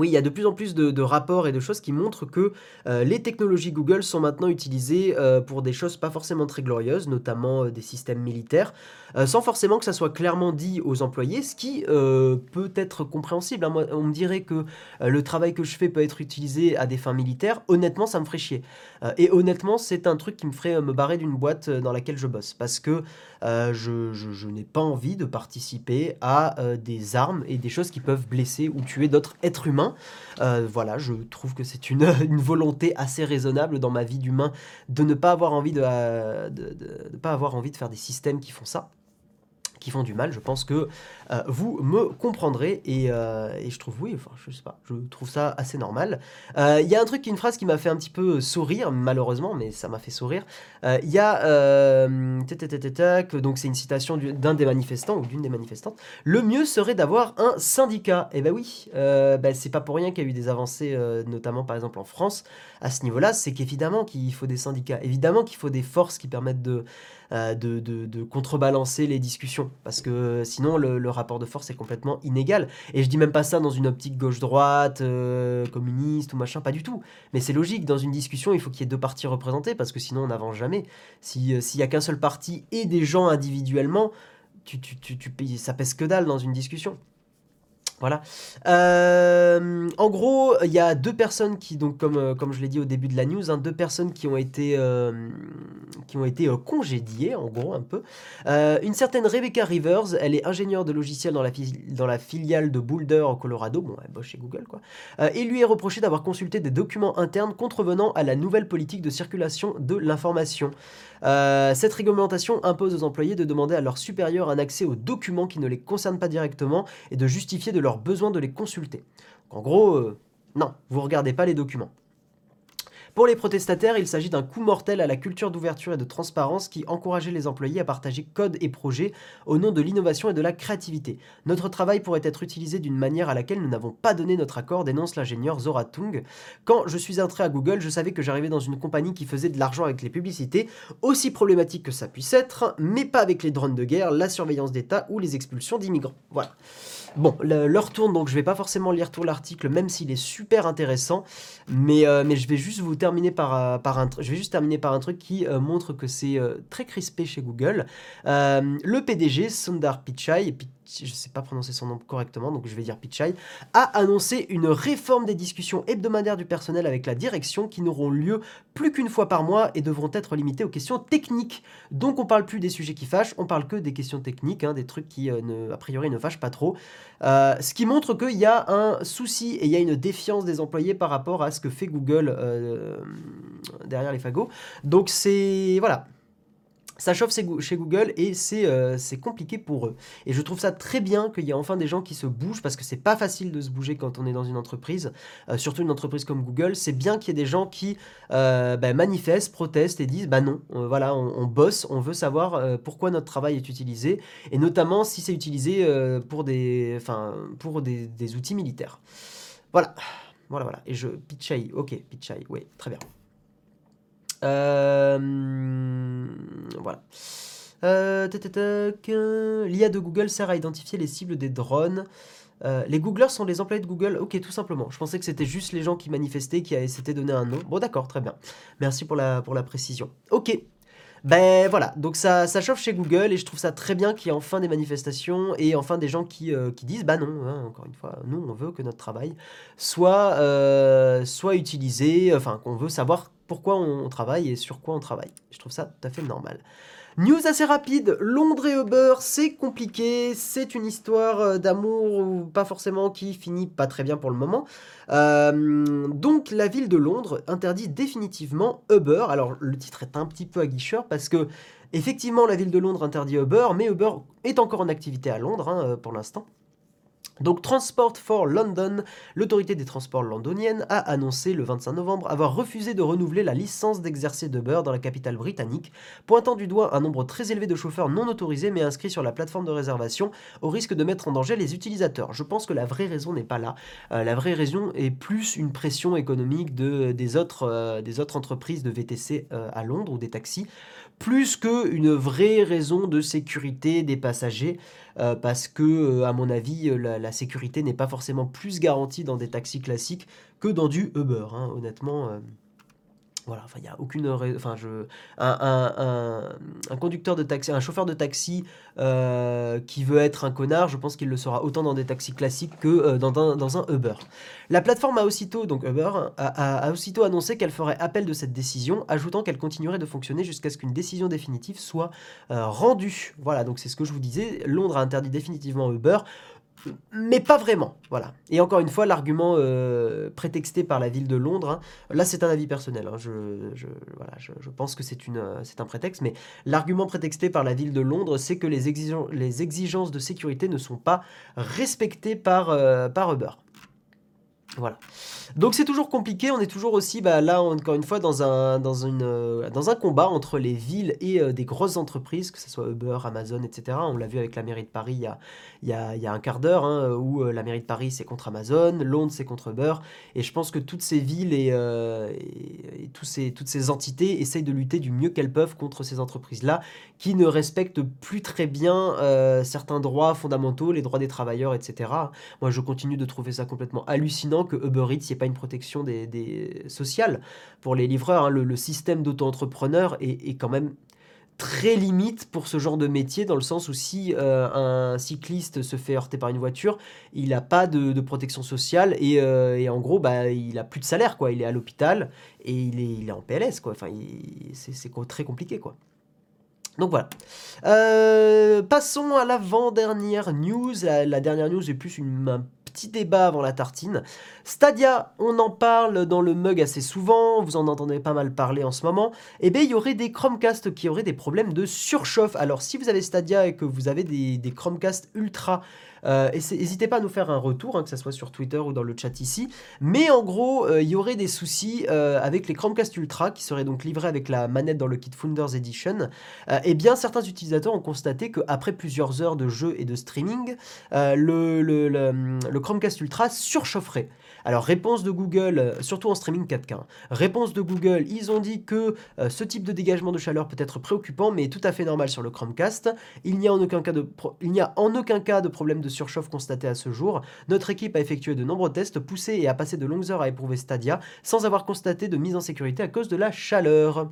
Oui, il y a de plus en plus de, rapports et de choses qui montrent que euh, les technologies Google sont maintenant utilisées euh, pour des choses pas forcément très glorieuses, notamment des systèmes militaires. Euh, sans forcément que ça soit clairement dit aux employés, ce qui euh, peut être compréhensible. Hein. on me dirait que euh, le travail que je fais peut être utilisé à des fins militaires. Honnêtement, ça me ferait chier. et honnêtement, c'est un truc qui me ferait me barrer d'une boîte dans laquelle je bosse. Parce que je, n'ai pas envie de participer à des armes et des choses qui peuvent blesser ou tuer d'autres êtres humains. Voilà, je trouve que c'est une, volonté assez raisonnable dans ma vie d'humain de ne pas avoir envie de, de faire des systèmes qui font ça qui font du mal. Je pense que euh, vous me comprendrez euh, et, je trouve, oui, enfin, je sais pas, je trouve ça assez normal. Euh, il y a un truc, une phrase qui m'a fait un petit peu sourire, malheureusement, mais ça m'a fait sourire. Il y a, donc c'est une citation d'un des manifestants ou d'une des manifestantes. Le mieux serait d'avoir un syndicat. Et eh ben oui, ben c'est pas pour rien qu'il y a eu des avancées, notamment par exemple en France, à ce niveau-là, c'est qu'évidemment qu'il faut des syndicats, évidemment qu'il faut des forces qui permettent de euh, de, contrebalancer les discussions. Parce que sinon, le, rapport de force est complètement inégal. Et je dis même pas ça dans une optique gauche-droite, euh, communiste ou machin, pas du tout. Mais c'est logique, dans une discussion, il faut qu'il y ait deux partis représentés, parce que sinon, on n'avance jamais. Euh, s'il y a qu'un seul parti et des gens individuellement, tu, tu, tu, ça pèse que dalle dans une discussion. Voilà. Euh, en gros, il y a deux personnes qui, donc comme, euh, comme je l'ai dit au début de la news, hein, deux personnes qui ont été, euh, qui ont été congédiées, en gros, un peu. une certaine Rebecca Rivers, elle est ingénieure de logiciel dans la, filiale de Boulder au Colorado, bon, elle bosse chez Google, quoi. et lui est reproché d'avoir consulté des documents internes contrevenant à la nouvelle politique de circulation de l'information. Cette réglementation impose aux employés de demander à leurs supérieurs un accès aux documents qui ne les concernent pas directement et de justifier de leur besoin de les consulter. En gros, euh, non, vous regardez pas les documents. Pour les protestataires, il s'agit d'un coup mortel à la culture d'ouverture et de transparence qui encourageait les employés à partager code et projets au nom de l'innovation et de la créativité. Notre travail pourrait être utilisé d'une manière à laquelle nous n'avons pas donné notre accord, dénonce l'ingénieur Zora Tung. Quand je suis entré à Google, je savais que j'arrivais dans une compagnie qui faisait de l'argent avec les publicités, aussi problématique que ça puisse être, mais pas avec les drones de guerre, la surveillance d'État ou les expulsions d'immigrants. Voilà. Bon, l'heure tourne, donc je vais pas forcément lire tout l'article, même s'il est super intéressant, mais, euh, je vais juste vous terminer par, euh, un truc qui euh, montre que c'est très crispé chez Google. le PDG Sundar Pichai, je ne sais pas prononcer son nom correctement, donc je vais dire Pichai, a annoncé une réforme des discussions hebdomadaires du personnel avec la direction qui n'auront lieu plus qu'une fois par mois et devront être limitées aux questions techniques. Donc on parle plus des sujets qui fâchent, on parle que des questions techniques, hein, des trucs qui euh, ne, a priori ne fâchent pas trop. Euh, ce qui montre qu'il y a un souci et il y a une défiance des employés par rapport à ce que fait Google euh, derrière les fagots. Donc c'est voilà, ça chauffe chez Google et euh, c'est compliqué pour eux. Et je trouve ça très bien qu'il y ait enfin des gens qui se bougent parce que c'est pas facile de se bouger quand on est dans une entreprise, euh, surtout une entreprise comme Google. C'est bien qu'il y ait des gens qui euh, bah, manifestent, protestent et disent bah non, voilà, on, bosse, on veut savoir pourquoi notre travail est utilisé et notamment si c'est utilisé pour des, pour des, des, outils militaires. Voilà, voilà, voilà. Et je pitchai, ok, pitchai, oui, très bien. Euh, voilà. Euh, L'IA de Google sert à identifier les cibles des drones. Euh, les Googlers sont les employés de Google Ok, tout simplement. Je pensais que c'était juste les gens qui manifestaient, qui s'étaient donné un nom. Bon, d'accord, très bien. Merci pour la, pour la précision. Ok. Ben voilà, donc ça, ça chauffe chez Google et je trouve ça très bien qu'il y ait enfin des manifestations et enfin des gens qui, qui disent bah non, hein, encore une fois, nous on veut que notre travail soit, soit utilisé, enfin qu'on veut savoir pourquoi on travaille et sur quoi on travaille. Je trouve ça tout à fait normal. News assez rapide, Londres et Uber, c'est compliqué, c'est une histoire euh, d'amour ou pas forcément qui finit pas très bien pour le moment. Euh, donc la ville de Londres interdit définitivement Uber. Alors le titre est un petit peu aguicheur parce que effectivement la ville de Londres interdit Uber, mais Uber est encore en activité à Londres hein, euh, pour l'instant. Donc Transport for London, l'autorité des transports londonienne, a annoncé le 25 novembre avoir refusé de renouveler la licence d'exercer Uber dans la capitale britannique, pointant du doigt un nombre très élevé de chauffeurs non autorisés mais inscrits sur la plateforme de réservation au risque de mettre en danger les utilisateurs. Je pense que la vraie raison n'est pas là. Euh, la vraie raison est plus une pression économique de, des, autres, euh, des autres entreprises de VTC euh, à Londres ou des taxis, plus qu'une vraie raison de sécurité des passagers. Euh, parce que, euh, à mon avis, euh, la, sécurité n'est pas forcément plus garantie dans des taxis classiques que dans du Uber. Hein, honnêtement, voilà, enfin, il n'y a aucune. Enfin, je, un, un, conducteur de taxi, un chauffeur de taxi euh, qui veut être un connard, je pense qu'il le sera autant dans des taxis classiques que euh, dans, un, dans, un, Uber. La plateforme a aussitôt, donc Uber, a, aussitôt annoncé qu'elle ferait appel de cette décision, ajoutant qu'elle continuerait de fonctionner jusqu'à ce qu'une décision définitive soit euh, rendue. Voilà, donc c'est ce que je vous disais. Londres a interdit définitivement Uber mais pas vraiment. Voilà. Et encore une fois, l'argument euh, prétexté par la ville de Londres, hein, là c'est un avis personnel, hein, je, pense que c'est euh, un prétexte, mais l'argument prétexté par la ville de Londres, c'est que les, les, exigences de sécurité ne sont pas respectées par, euh, par Uber. Voilà. Donc c'est toujours compliqué, on est toujours aussi bah, là encore une fois euh, dans un combat entre les villes et euh, des grosses entreprises, que ce soit Uber, Amazon, etc. On l'a vu avec la mairie de Paris il y a, un quart d'heure, hein, où euh, la mairie de Paris c'est contre Amazon, Londres c'est contre Uber, et je pense que toutes ces villes et, toutes ces entités essayent de lutter du mieux qu'elles peuvent contre ces entreprises-là, qui ne respectent plus très bien certains droits fondamentaux, les droits des travailleurs, etc. Moi je continue de trouver ça complètement hallucinant que Uber Eats, ait pas une protection des, sociale pour les livreurs. Hein. Le, système d'auto-entrepreneur est, quand même très limite pour ce genre de métier, dans le sens où si euh, un cycliste se fait heurter par une voiture, il n'a pas de, protection sociale et, et, en gros, bah, il a plus de salaire, quoi. Il est à l'hôpital et il est, il est en PLS, quoi. Enfin, c'est très compliqué, quoi. Donc voilà. Euh, passons à l'avant-dernière news. La, dernière news est plus une, un petit débat avant la tartine. Stadia, on en parle dans le mug assez souvent, vous en entendez pas mal parler en ce moment. Et eh bien, il y aurait des Chromecast qui auraient des problèmes de surchauffe. Alors, si vous avez Stadia et que vous avez des, des Chromecast ultra n'hésitez pas à nous faire un retour, hein, que ce soit sur Twitter ou dans le chat ici. Mais en gros, euh, il y aurait des soucis euh, avec les Chromecast Ultra qui seraient donc livrés avec la manette dans le kit Founders Edition. eh bien, certains utilisateurs ont constaté qu'après plusieurs heures de jeu et de streaming, le Chromecast Ultra surchaufferait. Alors, réponse de Google, euh, surtout en streaming 4K, hein. réponse de Google, ils ont dit que euh, ce type de dégagement de chaleur peut être préoccupant, mais tout à fait normal sur le Chromecast. Il n'y a en aucun cas de, de problème de surchauffe constaté à ce jour. Notre équipe a effectué de nombreux tests, poussé et a passé de longues heures à éprouver Stadia, sans avoir constaté de mise en sécurité à cause de la chaleur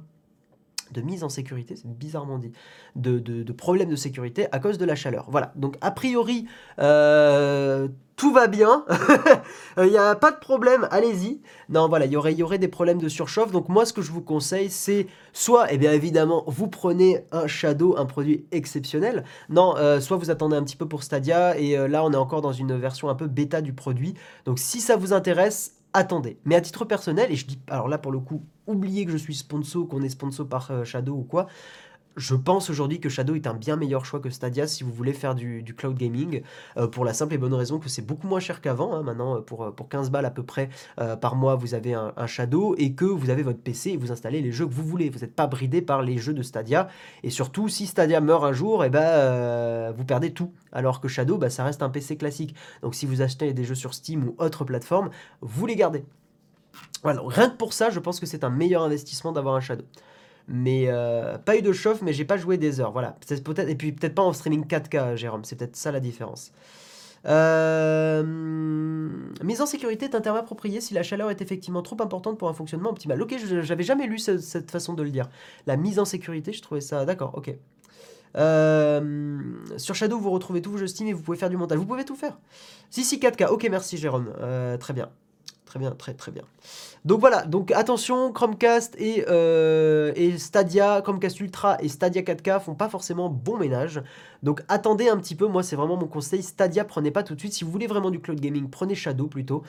de mise en sécurité, c'est bizarrement dit, de, de, problèmes de sécurité à cause de la chaleur. Voilà, donc a priori, euh, tout va bien, il n'y a pas de problème, allez-y. Non, voilà, il y aurait, des problèmes de surchauffe, donc moi ce que je vous conseille, c'est soit, eh bien évidemment, vous prenez un Shadow, un produit exceptionnel, non, euh, soit vous attendez un petit peu pour Stadia, et euh, là on est encore dans une version un peu bêta du produit, donc si ça vous intéresse, attendez. Mais à titre personnel, et je dis, alors là pour le coup, oubliez que je suis sponsor, qu'on est sponsor par euh, Shadow ou quoi, je pense aujourd'hui que Shadow est un bien meilleur choix que Stadia si vous voulez faire du, cloud gaming, euh, pour la simple et bonne raison que c'est beaucoup moins cher qu'avant. Hein. maintenant, euh, pour, pour 15 balles à peu près par mois, vous avez un, Shadow et que vous avez votre PC et vous installez les jeux que vous voulez. Vous n'êtes pas bridé par les jeux de Stadia. Et surtout, si Stadia meurt un jour, et eh ben, vous perdez tout. Alors que Shadow, bah, ça reste un PC classique. Donc si vous achetez des jeux sur Steam ou autre plateforme, vous les gardez. Voilà, rien que pour ça, je pense que c'est un meilleur investissement d'avoir un Shadow. Mais euh, pas eu de chauffe, mais j'ai pas joué des heures. Voilà. Peut-être, et puis peut-être pas en streaming 4K, Jérôme. C'est peut-être ça la différence. Euh, mise en sécurité est un terme approprié si la chaleur est effectivement trop importante pour un fonctionnement optimal. Ok, j'avais jamais lu cette façon de le dire. La mise en sécurité, je trouvais ça. D'accord, ok. Euh, sur Shadow, vous retrouvez tous vos jeux Steam et vous pouvez faire du montage. Vous pouvez tout faire. Si, si, 4K. Ok, merci Jérôme. très bien. Très bien, très très bien. Donc voilà, donc attention, Chromecast et, euh, Stadia, Chromecast Ultra et Stadia 4K font pas forcément bon ménage. Donc attendez un petit peu, moi c'est vraiment mon conseil. Stadia, prenez pas tout de suite. Si vous voulez vraiment du cloud gaming, prenez Shadow plutôt.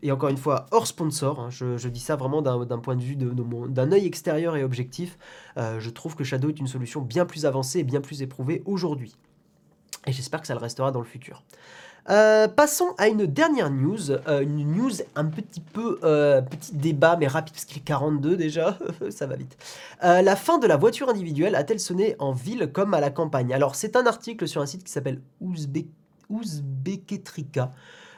Et encore une fois, hors sponsor, hein, je, dis ça vraiment d'un point de vue d'un œil extérieur et objectif. Euh, je trouve que Shadow est une solution bien plus avancée et bien plus éprouvée aujourd'hui. Et j'espère que ça le restera dans le futur. Euh, passons à une dernière news, euh, une news un petit peu euh, petit débat mais rapide parce qu'il est 42 déjà, ça va vite. la fin de la voiture individuelle a-t-elle sonné en ville comme à la campagne? Alors c'est un article sur un site qui s'appelle Ouzbeketrika.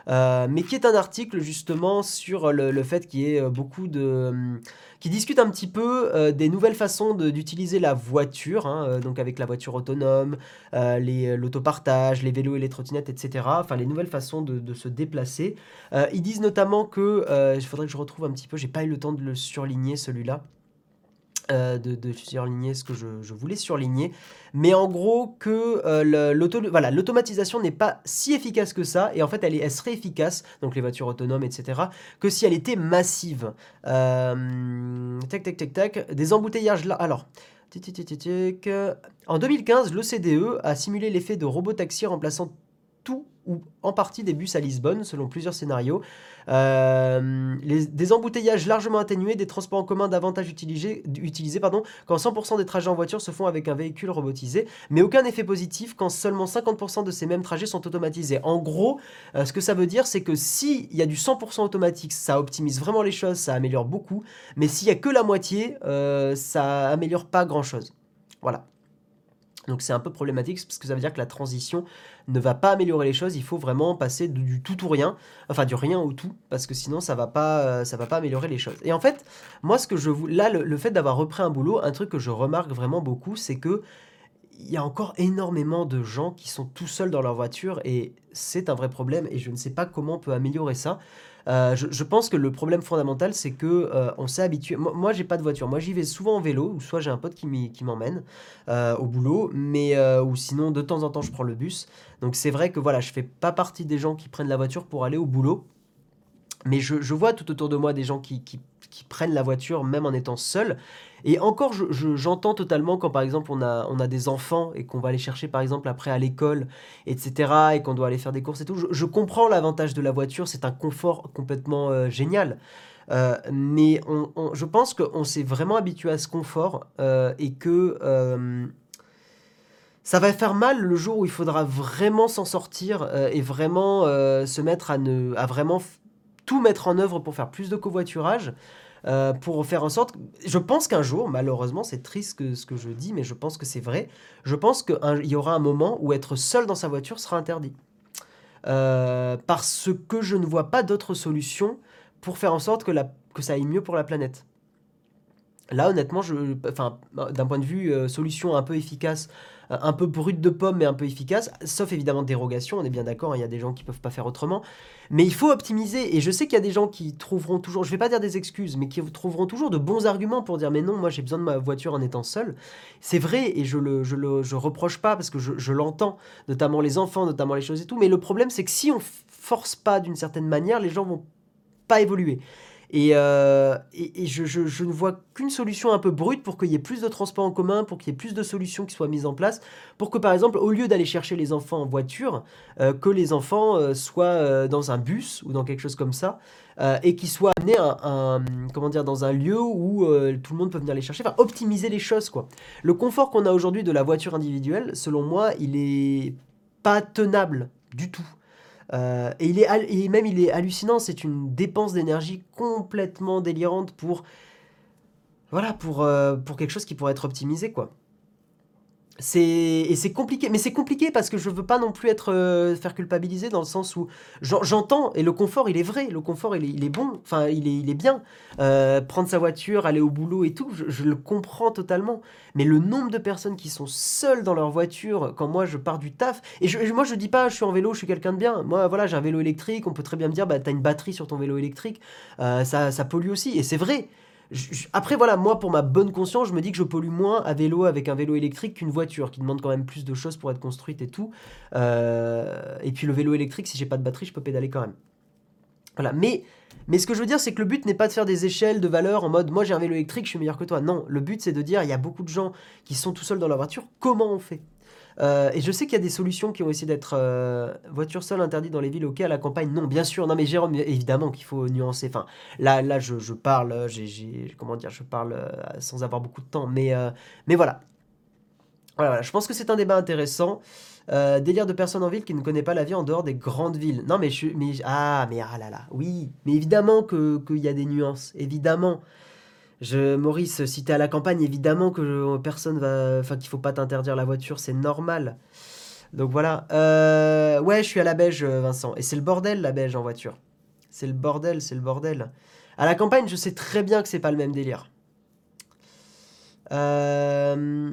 Euh, mais qui est un article justement sur le, fait qu'il y ait euh, beaucoup de... Hum, qui discute un petit peu euh, des nouvelles façons d'utiliser la voiture, hein, donc avec la voiture autonome, l'autopartage, les, vélos et les trottinettes, etc. Enfin, les nouvelles façons de, se déplacer. ils disent notamment que, il faudrait que je retrouve un petit peu, j'ai pas eu le temps de le surligner celui-là. Euh, de, surligner ce que je, voulais surligner. Mais en gros, que euh, l'automatisation n'est pas si efficace que ça, et en fait, elle, est, serait efficace, donc les voitures autonomes, etc., que si elle était massive. Euh, tac, tac, tac, tac. Des embouteillages là. Alors. En 2015, l'OCDE a simulé l'effet de robotaxi remplaçant tout ou en partie des bus à Lisbonne, selon plusieurs scénarios. Euh, des embouteillages largement atténués, des transports en commun davantage utilisés, utilisés quand 100% des trajets en voiture se font avec un véhicule robotisé, mais aucun effet positif quand seulement 50% de ces mêmes trajets sont automatisés. En gros, euh, ce que ça veut dire, c'est que s'il y a du 100% automatique, ça optimise vraiment les choses, ça améliore beaucoup, mais s'il y a que la moitié, euh, ça améliore pas grand-chose. Voilà. Donc c'est un peu problématique parce que ça veut dire que la transition ne va pas améliorer les choses. Il faut vraiment passer du, tout ou rien, enfin du rien au tout, parce que sinon ça va pas, euh, ça va pas améliorer les choses. Et en fait, moi ce que je vous, là le, fait d'avoir repris un boulot, un truc que je remarque vraiment beaucoup, c'est que il y a encore énormément de gens qui sont tout seuls dans leur voiture et c'est un vrai problème et je ne sais pas comment on peut améliorer ça. Euh, je, pense que le problème fondamental, c'est que euh, on s'est habitué. Moi, j'ai pas de voiture. Moi, j'y vais souvent en vélo, ou soit j'ai un pote qui m'emmène euh, au boulot, mais ou sinon de temps en temps je prends le bus. Donc c'est vrai que voilà, je fais pas partie des gens qui prennent la voiture pour aller au boulot. Mais je, vois tout autour de moi des gens qui, prennent la voiture même en étant seuls. Et encore, j'entends totalement quand par exemple on a, on a des enfants et qu'on va les chercher par exemple après à l'école, etc. et qu'on doit aller faire des courses et tout. Je, comprends l'avantage de la voiture, c'est un confort complètement euh, génial. Euh, mais je pense qu'on s'est vraiment habitué à ce confort euh, et que ça va faire mal le jour où il faudra vraiment s'en sortir et vraiment se mettre à, ne, à vraiment tout mettre en œuvre pour faire plus de covoiturage, euh, pour faire en sorte... Je pense qu'un jour, malheureusement, c'est triste que, ce que je dis, mais je pense que c'est vrai, je pense qu'il y aura un moment où être seul dans sa voiture sera interdit. Euh, parce que je ne vois pas d'autre solution pour faire en sorte que, ça aille mieux pour la planète. Là, honnêtement, d'un point de vue euh, solution un peu efficace un peu brut de pomme mais un peu efficace, sauf évidemment dérogation, on est bien d'accord, hein, il y a des gens qui peuvent pas faire autrement, mais il faut optimiser, et je sais qu'il y a des gens qui trouveront toujours, je vais pas dire des excuses, mais qui trouveront toujours de bons arguments pour dire mais non, moi j'ai besoin de ma voiture en étant seul, c'est vrai, et je le, je le je reproche pas, parce que je, je l'entends, notamment les enfants, notamment les choses et tout, mais le problème c'est que si on force pas d'une certaine manière, les gens vont pas évoluer. Euh, et, et, je, je, ne vois qu'une solution un peu brute pour qu'il y ait plus de transports en commun, pour qu'il y ait plus de solutions qui soient mises en place, pour que par exemple, au lieu d'aller chercher les enfants en voiture, euh, que les enfants euh, soient dans un bus ou dans quelque chose comme ça, et qu'ils soient amenés un, comment dire, dans un lieu où tout le monde peut venir les chercher, enfin optimiser les choses quoi. Le confort qu'on a aujourd'hui de la voiture individuelle, selon moi, il est pas tenable du tout. Euh, et, il est, même il est hallucinant, c'est une dépense d'énergie complètement délirante pour, voilà, pour, euh, pour quelque chose qui pourrait être optimisé, quoi. C'est et c'est compliqué, mais c'est compliqué parce que je veux pas non plus être euh, faire culpabiliser dans le sens où j'entends et le confort il est vrai, le confort il est, il est bon, enfin il est, il est bien. Euh, prendre sa voiture, aller au boulot et tout, je, le comprends totalement. Mais le nombre de personnes qui sont seules dans leur voiture quand moi je pars du taf et je, moi je dis pas je suis en vélo, je suis quelqu'un de bien. Moi voilà j'ai un vélo électrique, on peut très bien me dire bah t'as une batterie sur ton vélo électrique, euh, ça ça pollue aussi et c'est vrai après, voilà, moi, pour ma bonne conscience, je me dis que je pollue moins à vélo avec un vélo électrique qu'une voiture, qui demande quand même plus de choses pour être construite et tout. Euh, et puis le vélo électrique, si j'ai pas de batterie, je peux pédaler quand même. Voilà, mais, mais ce que je veux dire, c'est que le but n'est pas de faire des échelles de valeur en mode moi j'ai un vélo électrique, je suis meilleur que toi. Non, le but c'est de dire il y a beaucoup de gens qui sont tout seuls dans leur voiture, comment on fait? Euh, et je sais qu'il y a des solutions qui ont essayé d'être euh, voiture seule interdite dans les villes, ok, à la campagne, non, bien sûr, non mais Jérôme, évidemment qu'il faut nuancer, enfin, là, là je, je parle, j'ai, comment dire, je parle euh, sans avoir beaucoup de temps, mais, mais voilà. voilà. je pense que c'est un débat intéressant. délire de personnes en ville qui ne connaissent pas la vie en dehors des grandes villes. Non mais je, mais ah mais ah là là, oui, mais évidemment que qu'il y a des nuances, évidemment. Je, Maurice, si t'es à la campagne, évidemment que personne va, enfin qu'il faut pas t'interdire la voiture, c'est normal. Donc voilà. Euh, ouais, je suis à la beige, Vincent, et c'est le bordel la beige en voiture. C'est le bordel, c'est le bordel. À la campagne, je sais très bien que c'est pas le même délire. Euh,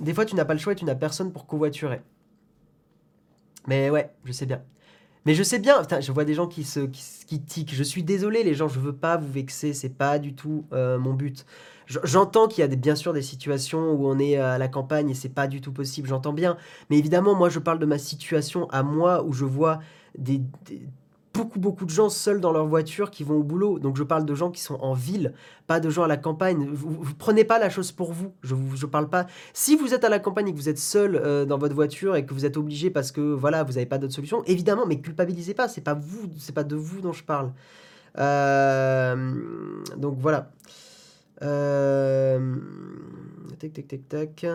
des fois, tu n'as pas le choix et tu n'as personne pour covoiturer. Mais ouais, je sais bien. Mais je sais bien, je vois des gens qui se qui, tiquent. Je suis désolé, les gens, je veux pas vous vexer, c'est pas du tout euh, mon but. J'entends qu'il y a des, bien sûr des situations où on est à la campagne et c'est pas du tout possible, j'entends bien. Mais évidemment, moi, je parle de ma situation à moi où je vois des beaucoup, beaucoup de gens seuls dans leur voiture qui vont au boulot. Donc je parle de gens qui sont en ville, pas de gens à la campagne. Vous, prenez pas la chose pour vous. Je ne parle pas. Si vous êtes à la campagne et que vous êtes seul euh, dans votre voiture et que vous êtes obligé parce que voilà, vous n'avez pas d'autre solution, évidemment, mais culpabilisez pas. C'est pas vous, c'est pas de vous dont je parle. Euh, donc voilà. Euh, tac, tac, tac, tac.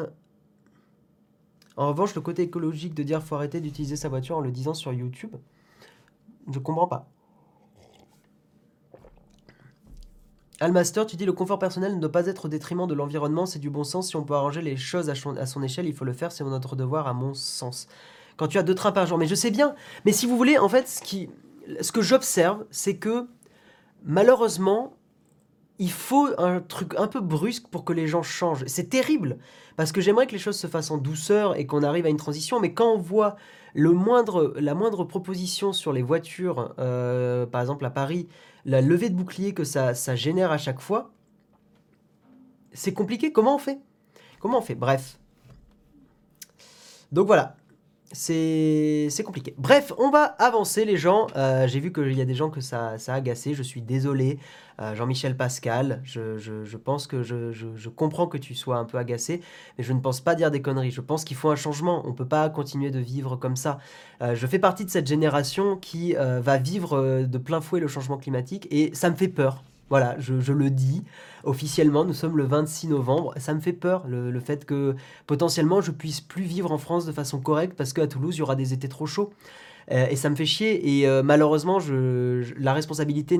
En revanche, le côté écologique de dire faut arrêter d'utiliser sa voiture en le disant sur YouTube, je comprends pas. Almaster, tu dis le confort personnel ne doit pas être au détriment de l'environnement, c'est du bon sens. Si on peut arranger les choses à son, échelle, il faut le faire, c'est notre devoir à mon sens. Quand tu as deux trains par jour, mais je sais bien, mais si vous voulez, en fait, ce, que j'observe, c'est que malheureusement, il faut un truc un peu brusque pour que les gens changent. C'est terrible, parce que j'aimerais que les choses se fassent en douceur et qu'on arrive à une transition, mais quand on voit le moindre, la moindre proposition sur les voitures, euh, par exemple à Paris, la levée de bouclier que ça, ça génère à chaque fois, c'est compliqué. Comment on fait? Comment on fait? Bref. Donc voilà, c'est compliqué. Bref, on va avancer les gens. Euh, j'ai vu qu'il y a des gens que ça, ça a agacé. Je suis désolé. Euh, Jean-Michel Pascal, je, pense que je, je, comprends que tu sois un peu agacé, mais je ne pense pas dire des conneries. Je pense qu'il faut un changement. On ne peut pas continuer de vivre comme ça. Euh, je fais partie de cette génération qui va vivre de plein fouet le changement climatique et ça me fait peur. Voilà, je, le dis officiellement, nous sommes le 26 novembre. Ça me fait peur, le, fait que potentiellement je puisse plus vivre en France de façon correcte parce qu'à Toulouse, il y aura des étés trop chauds. Euh, et ça me fait chier. Et euh, malheureusement, la responsabilité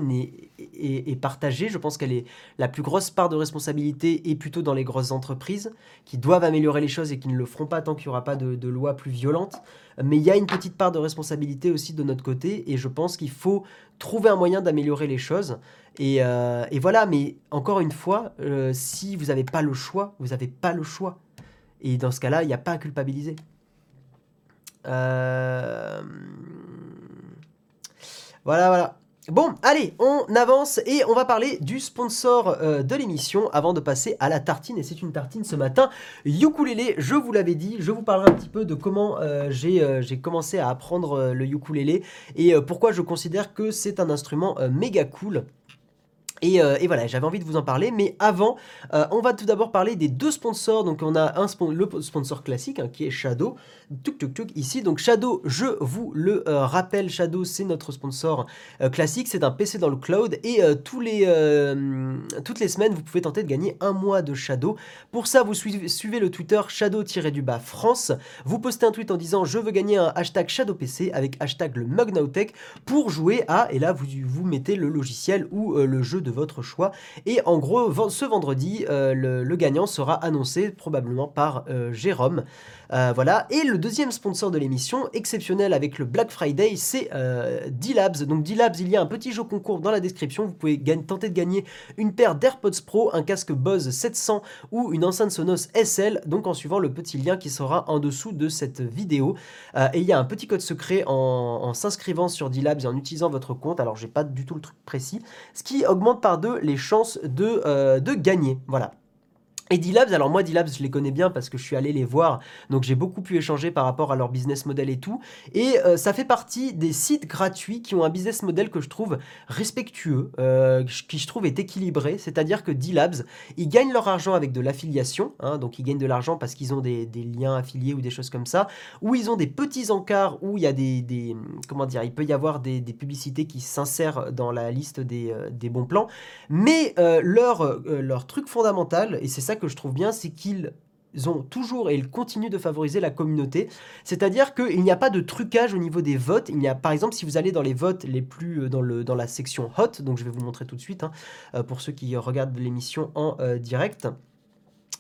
est, partagée. Je pense qu'elle est la plus grosse part de responsabilité est plutôt dans les grosses entreprises qui doivent améliorer les choses et qui ne le feront pas tant qu'il n'y aura pas de, de loi plus violente. Mais il y a une petite part de responsabilité aussi de notre côté. Et je pense qu'il faut trouver un moyen d'améliorer les choses. Euh, et, voilà, mais encore une fois, euh, si vous n'avez pas le choix, vous n'avez pas le choix. Et dans ce cas-là, il n'y a pas à culpabiliser. Euh, voilà, voilà. Bon, allez, on avance et on va parler du sponsor de l'émission avant de passer à la tartine. Et c'est une tartine ce matin, ukulélé, je vous l'avais dit, je vous parlerai un petit peu de comment j'ai commencé à apprendre le ukulélé et pourquoi je considère que c'est un instrument méga cool. Euh, et, voilà, j'avais envie de vous en parler, mais avant, euh, on va tout d'abord parler des deux sponsors. Donc on a un le sponsor classique hein, qui est Shadow, tuk tuk tuk ici. Donc Shadow, je vous le euh, rappelle, Shadow c'est notre sponsor classique, c'est un PC dans le cloud et tous les, toutes les semaines vous pouvez tenter de gagner un mois de Shadow. Pour ça, vous suivez, le Twitter Shadow-du-bas France. Vous postez un tweet en disant je veux gagner un hashtag Shadow PC avec hashtag le Mugnautech pour jouer à et là vous vous mettez le logiciel ou le jeu de votre choix. Et en gros, ce vendredi, euh, le, gagnant sera annoncé probablement par euh, Jérôme. Euh, voilà. Et le deuxième sponsor de l'émission, exceptionnel avec le Black Friday, c'est D-Labs. Donc D-Labs, il y a un petit jeu concours dans la description. Vous pouvez tenter de gagner une paire d'AirPods Pro, un casque Bose 700 ou une enceinte Sonos SL. Donc en suivant le petit lien qui sera en dessous de cette vidéo. et il y a un petit code secret en, s'inscrivant sur D-Labs et en utilisant votre compte. Alors j'ai pas du tout le truc précis. Ce qui augmente par deux les chances euh, de gagner. Voilà. Et D-Labs, alors moi D-Labs je les connais bien parce que je suis allé les voir, donc j'ai beaucoup pu échanger par rapport à leur business model et tout. Et euh, ça fait partie des sites gratuits qui ont un business model que je trouve respectueux, euh, qui je trouve est équilibré. C'est-à-dire que D-Labs, ils gagnent leur argent avec de l'affiliation, hein, donc ils gagnent de l'argent parce qu'ils ont des, liens affiliés ou des choses comme ça, ou ils ont des petits encarts où il y a des, comment dire, il peut y avoir des, publicités qui s'insèrent dans la liste des, euh, bons plans. Mais leur, leur truc fondamental, et c'est ça que je trouve bien, c'est qu'ils ont toujours et ils continuent de favoriser la communauté. C'est-à-dire qu'il n'y a pas de trucage au niveau des votes. Il y a, par exemple, si vous allez dans les votes les plus euh, dans, le, dans la section hot, donc je vais vous montrer tout de suite hein, euh, pour ceux qui regardent l'émission en euh, direct.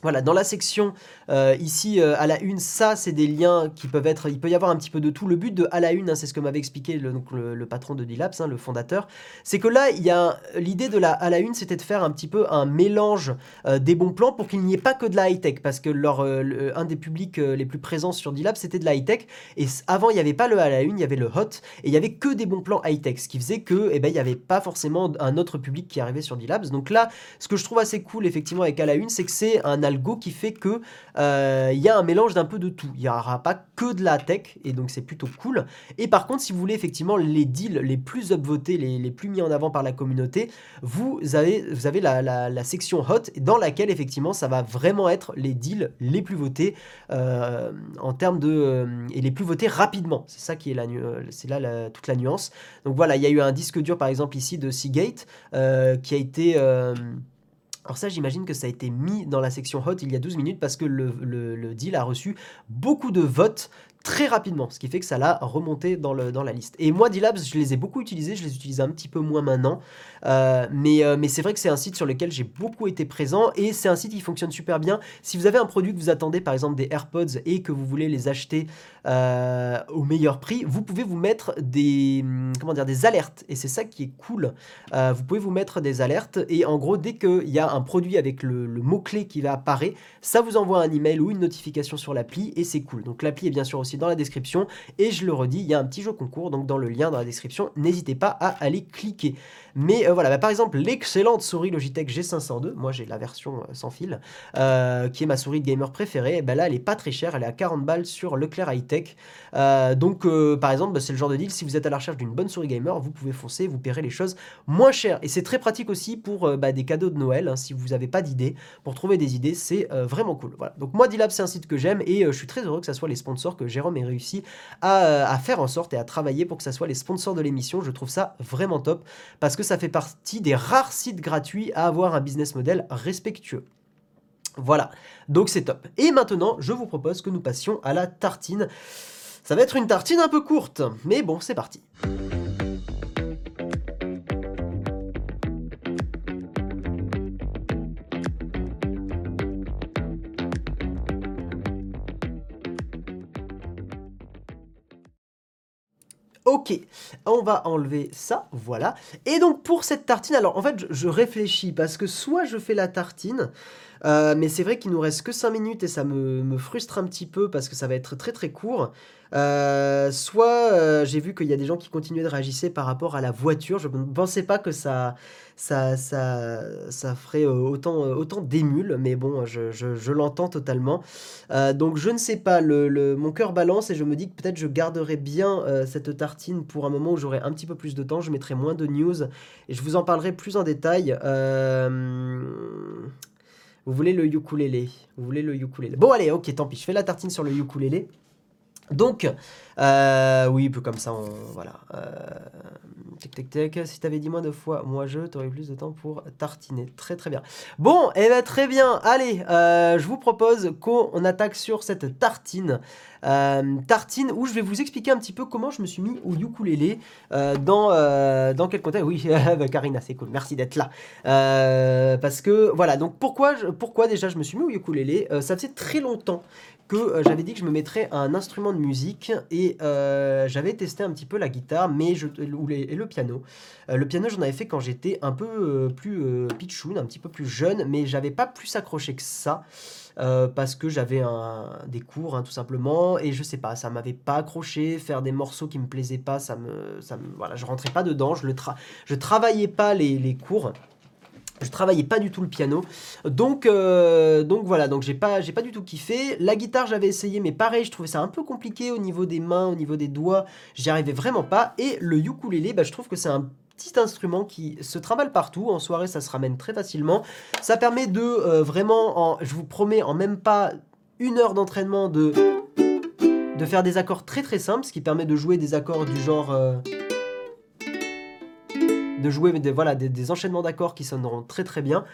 Voilà, dans la section euh, ici euh, à la une, ça c'est des liens qui peuvent être, il peut y avoir un petit peu de tout. Le but de à la une, hein, c'est ce que m'avait expliqué le, donc le, patron de D-Labs, hein, le fondateur, c'est que là il y a l'idée de la à la une, c'était de faire un petit peu un mélange euh, des bons plans pour qu'il n'y ait pas que de la high tech, parce que leur un des publics les plus présents sur D-Labs c'était de la high tech, et avant il n'y avait pas le à la une, il y avait le hot, et il y avait que des bons plans high tech, ce qui faisait que eh ben il n'y avait pas forcément un autre public qui arrivait sur D-Labs. Donc là, ce que je trouve assez cool effectivement avec à la une, c'est que c'est un qui fait que euh, il y a un mélange d'un peu de tout. Il n'y aura pas que de la tech, et donc c'est plutôt cool. Et par contre, si vous voulez effectivement les deals les plus upvotés, les, les plus mis en avant par la communauté, vous avez, vous avez la, la, section hot dans laquelle effectivement ça va vraiment être les deals les plus votés euh, en termes de euh, et les plus votés rapidement. C'est ça qui est la c'est là toute la nuance. Donc voilà, il y a eu un disque dur par exemple ici de Seagate qui a été alors ça, j'imagine que ça a été mis dans la section hot il y a 12 minutes parce que le, deal a reçu beaucoup de votes très rapidement, ce qui fait que ça l'a remonté dans, le, dans la liste. Et moi, D-Labs, je les ai beaucoup utilisés, je les utilise un petit peu moins maintenant, euh, mais, euh, mais c'est vrai que c'est un site sur lequel j'ai beaucoup été présent, et c'est un site qui fonctionne super bien. Si vous avez un produit que vous attendez, par exemple des AirPods, et que vous voulez les acheter euh, au meilleur prix, vous pouvez vous mettre des, hum, comment dire, des alertes, et c'est ça qui est cool. vous pouvez vous mettre des alertes, et en gros, dès qu'il y a un produit avec le, le mot-clé qui va apparaître, ça vous envoie un email ou une notification sur l'appli, et c'est cool. Donc l'appli est bien sûr aussi dans la description. Et je le redis, il y a un petit jeu concours, donc dans le lien dans la description, n'hésitez pas à aller cliquer. Mais euh, voilà, bah, par exemple, l'excellente souris Logitech G502, moi j'ai la version euh, sans fil, euh, qui est ma souris de gamer préférée, bah, là elle est pas très chère, elle est à 40 balles sur Leclerc High Tech. donc par exemple, bah, c'est le genre de deal, si vous êtes à la recherche d'une bonne souris gamer, vous pouvez foncer, vous paierez les choses moins chères. Et c'est très pratique aussi pour des cadeaux de Noël, hein, si vous n'avez pas d'idées, pour trouver des idées, c'est vraiment cool. Voilà. Donc moi, D-Lab, c'est un site que j'aime et je suis très heureux que ça soit les sponsors que Jérôme ait réussi à, à, faire en sorte et à travailler pour que ça soit les sponsors de l'émission. Je trouve ça vraiment top parce que ça fait partie des rares sites gratuits à avoir un business model respectueux. Voilà, donc c'est top. Et maintenant, je vous propose que nous passions à la tartine. Ça va être une tartine un peu courte, mais bon, c'est parti. On va enlever ça, voilà. Et donc pour cette tartine, alors en fait je, réfléchis parce que soit je fais la tartine, euh, mais c'est vrai qu'il nous reste que 5 minutes et ça me, frustre un petit peu parce que ça va être très très court. Euh, soit euh, j'ai vu qu'il y a des gens qui continuaient de réagir par rapport à la voiture. Je ne pensais pas que ça, ça, ça, ça ferait autant, autant d'émules, mais bon, je, l'entends totalement. donc je ne sais pas, le, mon cœur balance et je me dis que peut-être je garderai bien cette tartine pour un moment où j'aurai un petit peu plus de temps. Je mettrai moins de news et je vous en parlerai plus en détail. Vous voulez le ukulélé Vous voulez le ukulélé Bon, allez, ok, tant pis. Je fais la tartine sur le ukulélé. Donc, euh, oui, peu comme ça, on, voilà. Euh, tic, tic, tic. Si t'avais dit moins de fois, moi je, t'aurais plus de temps pour tartiner. Très, très bien. Bon, et eh ben, très bien. Allez, euh, je vous propose qu'on attaque sur cette tartine. Euh, tartine où je vais vous expliquer un petit peu comment je me suis mis au ukulélé. dans, dans quel contexte Oui, bah, Karina, c'est cool. Merci d'être là. parce que, voilà, donc pourquoi, pourquoi déjà je me suis mis au ukulélé? Ça faisait très longtemps que euh, j'avais dit que je me mettrais un instrument de musique et euh, j'avais testé un petit peu la guitare mais je, et le piano. Euh, le piano j'en avais fait quand j'étais un peu plus pitchoun, un petit peu plus jeune mais j'avais pas plus accroché que ça. parce que j'avais des cours hein, tout simplement et je sais pas ça m'avait pas accroché faire des morceaux qui me plaisaient pas ça me, ça me voilà je rentrais pas dedans je le je travaillais pas les, les cours je travaillais pas du tout le piano, donc, euh, donc voilà, donc j'ai pas, pas du tout kiffé. La guitare j'avais essayé, mais pareil, je trouvais ça un peu compliqué au niveau des mains, au niveau des doigts, j'y arrivais vraiment pas. Et le ukulélé, bah, je trouve que c'est un petit instrument qui se travaille partout. En soirée, ça se ramène très facilement. Ça permet de euh, vraiment, en, je vous promets, en même pas une heure d'entraînement, de, de faire des accords très très simples, ce qui permet de jouer des accords du genre... Euh, de jouer des, voilà, des, enchaînements d'accords qui sonneront très très bien.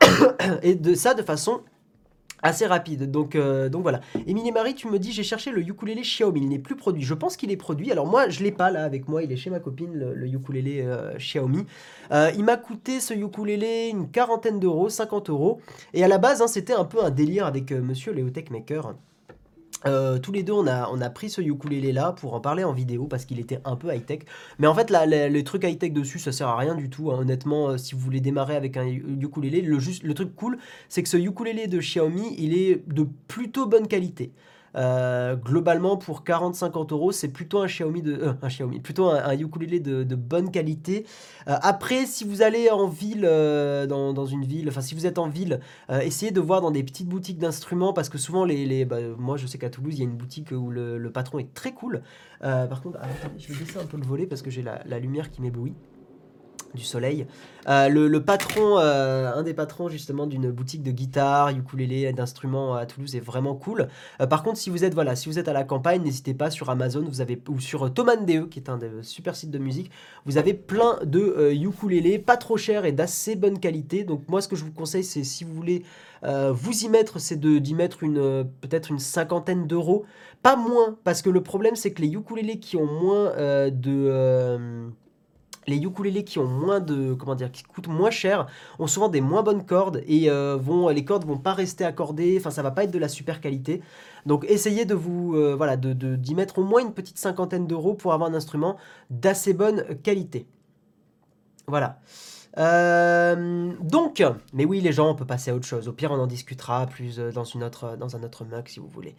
et de ça de façon assez rapide. Donc, euh, donc voilà. Émilie Marie, tu me dis, j'ai cherché le ukulélé Xiaomi. Il n'est plus produit. Je pense qu'il est produit. Alors moi, je l'ai pas là avec moi. Il est chez ma copine, le, ukulélé euh, Xiaomi. Euh, il m'a coûté ce ukulélé une quarantaine d'euros, 50 euros. Et à la base, hein, c'était un peu un délire avec monsieur Léo Maker. Euh, tous les deux, on a, on a pris ce ukulélé là pour en parler en vidéo parce qu'il était un peu high tech. Mais en fait, là, les, trucs high tech dessus, ça sert à rien du tout. Hein. Honnêtement, euh, si vous voulez démarrer avec un ukulélé, le, juste, le truc cool, c'est que ce ukulélé de Xiaomi, il est de plutôt bonne qualité. Euh, globalement, pour 40-50 euros, c'est plutôt un Xiaomi de, euh, un Xiaomi, plutôt un, ukulélé de, bonne qualité. Euh, après, si vous allez en ville, dans, une ville, enfin si vous êtes en ville, essayez de voir dans des petites boutiques d'instruments parce que souvent les, les bah, moi je sais qu'à Toulouse il y a une boutique où le, patron est très cool. par contre, je vais baisser un peu le volet parce que j'ai la lumière qui m'éblouit. Du soleil. Euh, le, patron, euh, un des patrons justement d'une boutique de guitare, ukulélé, d'instruments à Toulouse est vraiment cool. Euh, par contre, si vous êtes à la campagne, n'hésitez pas sur Amazon, vous avez ou sur Thomann.de qui est un des super sites de musique, vous avez plein de ukulélés pas trop chers et d'assez bonne qualité. Donc moi, ce que je vous conseille, c'est si vous voulez vous y mettre, c'est d'y mettre une peut-être une cinquantaine d'euros, pas moins, parce que le problème c'est que les ukulélés qui ont moins de les ukulélés qui ont moins de comment dire qui coûtent moins cher ont souvent des moins bonnes cordes et euh, les cordes vont pas rester accordées. Enfin ça va pas être de la super qualité. Donc essayez de vous euh, voilà de d'y mettre au moins une petite cinquantaine d'euros pour avoir un instrument d'assez bonne qualité. Voilà euh, donc, mais oui, les gens, on peut passer à autre chose. Au pire, on en discutera plus dans, une autre, dans un autre mug si vous voulez.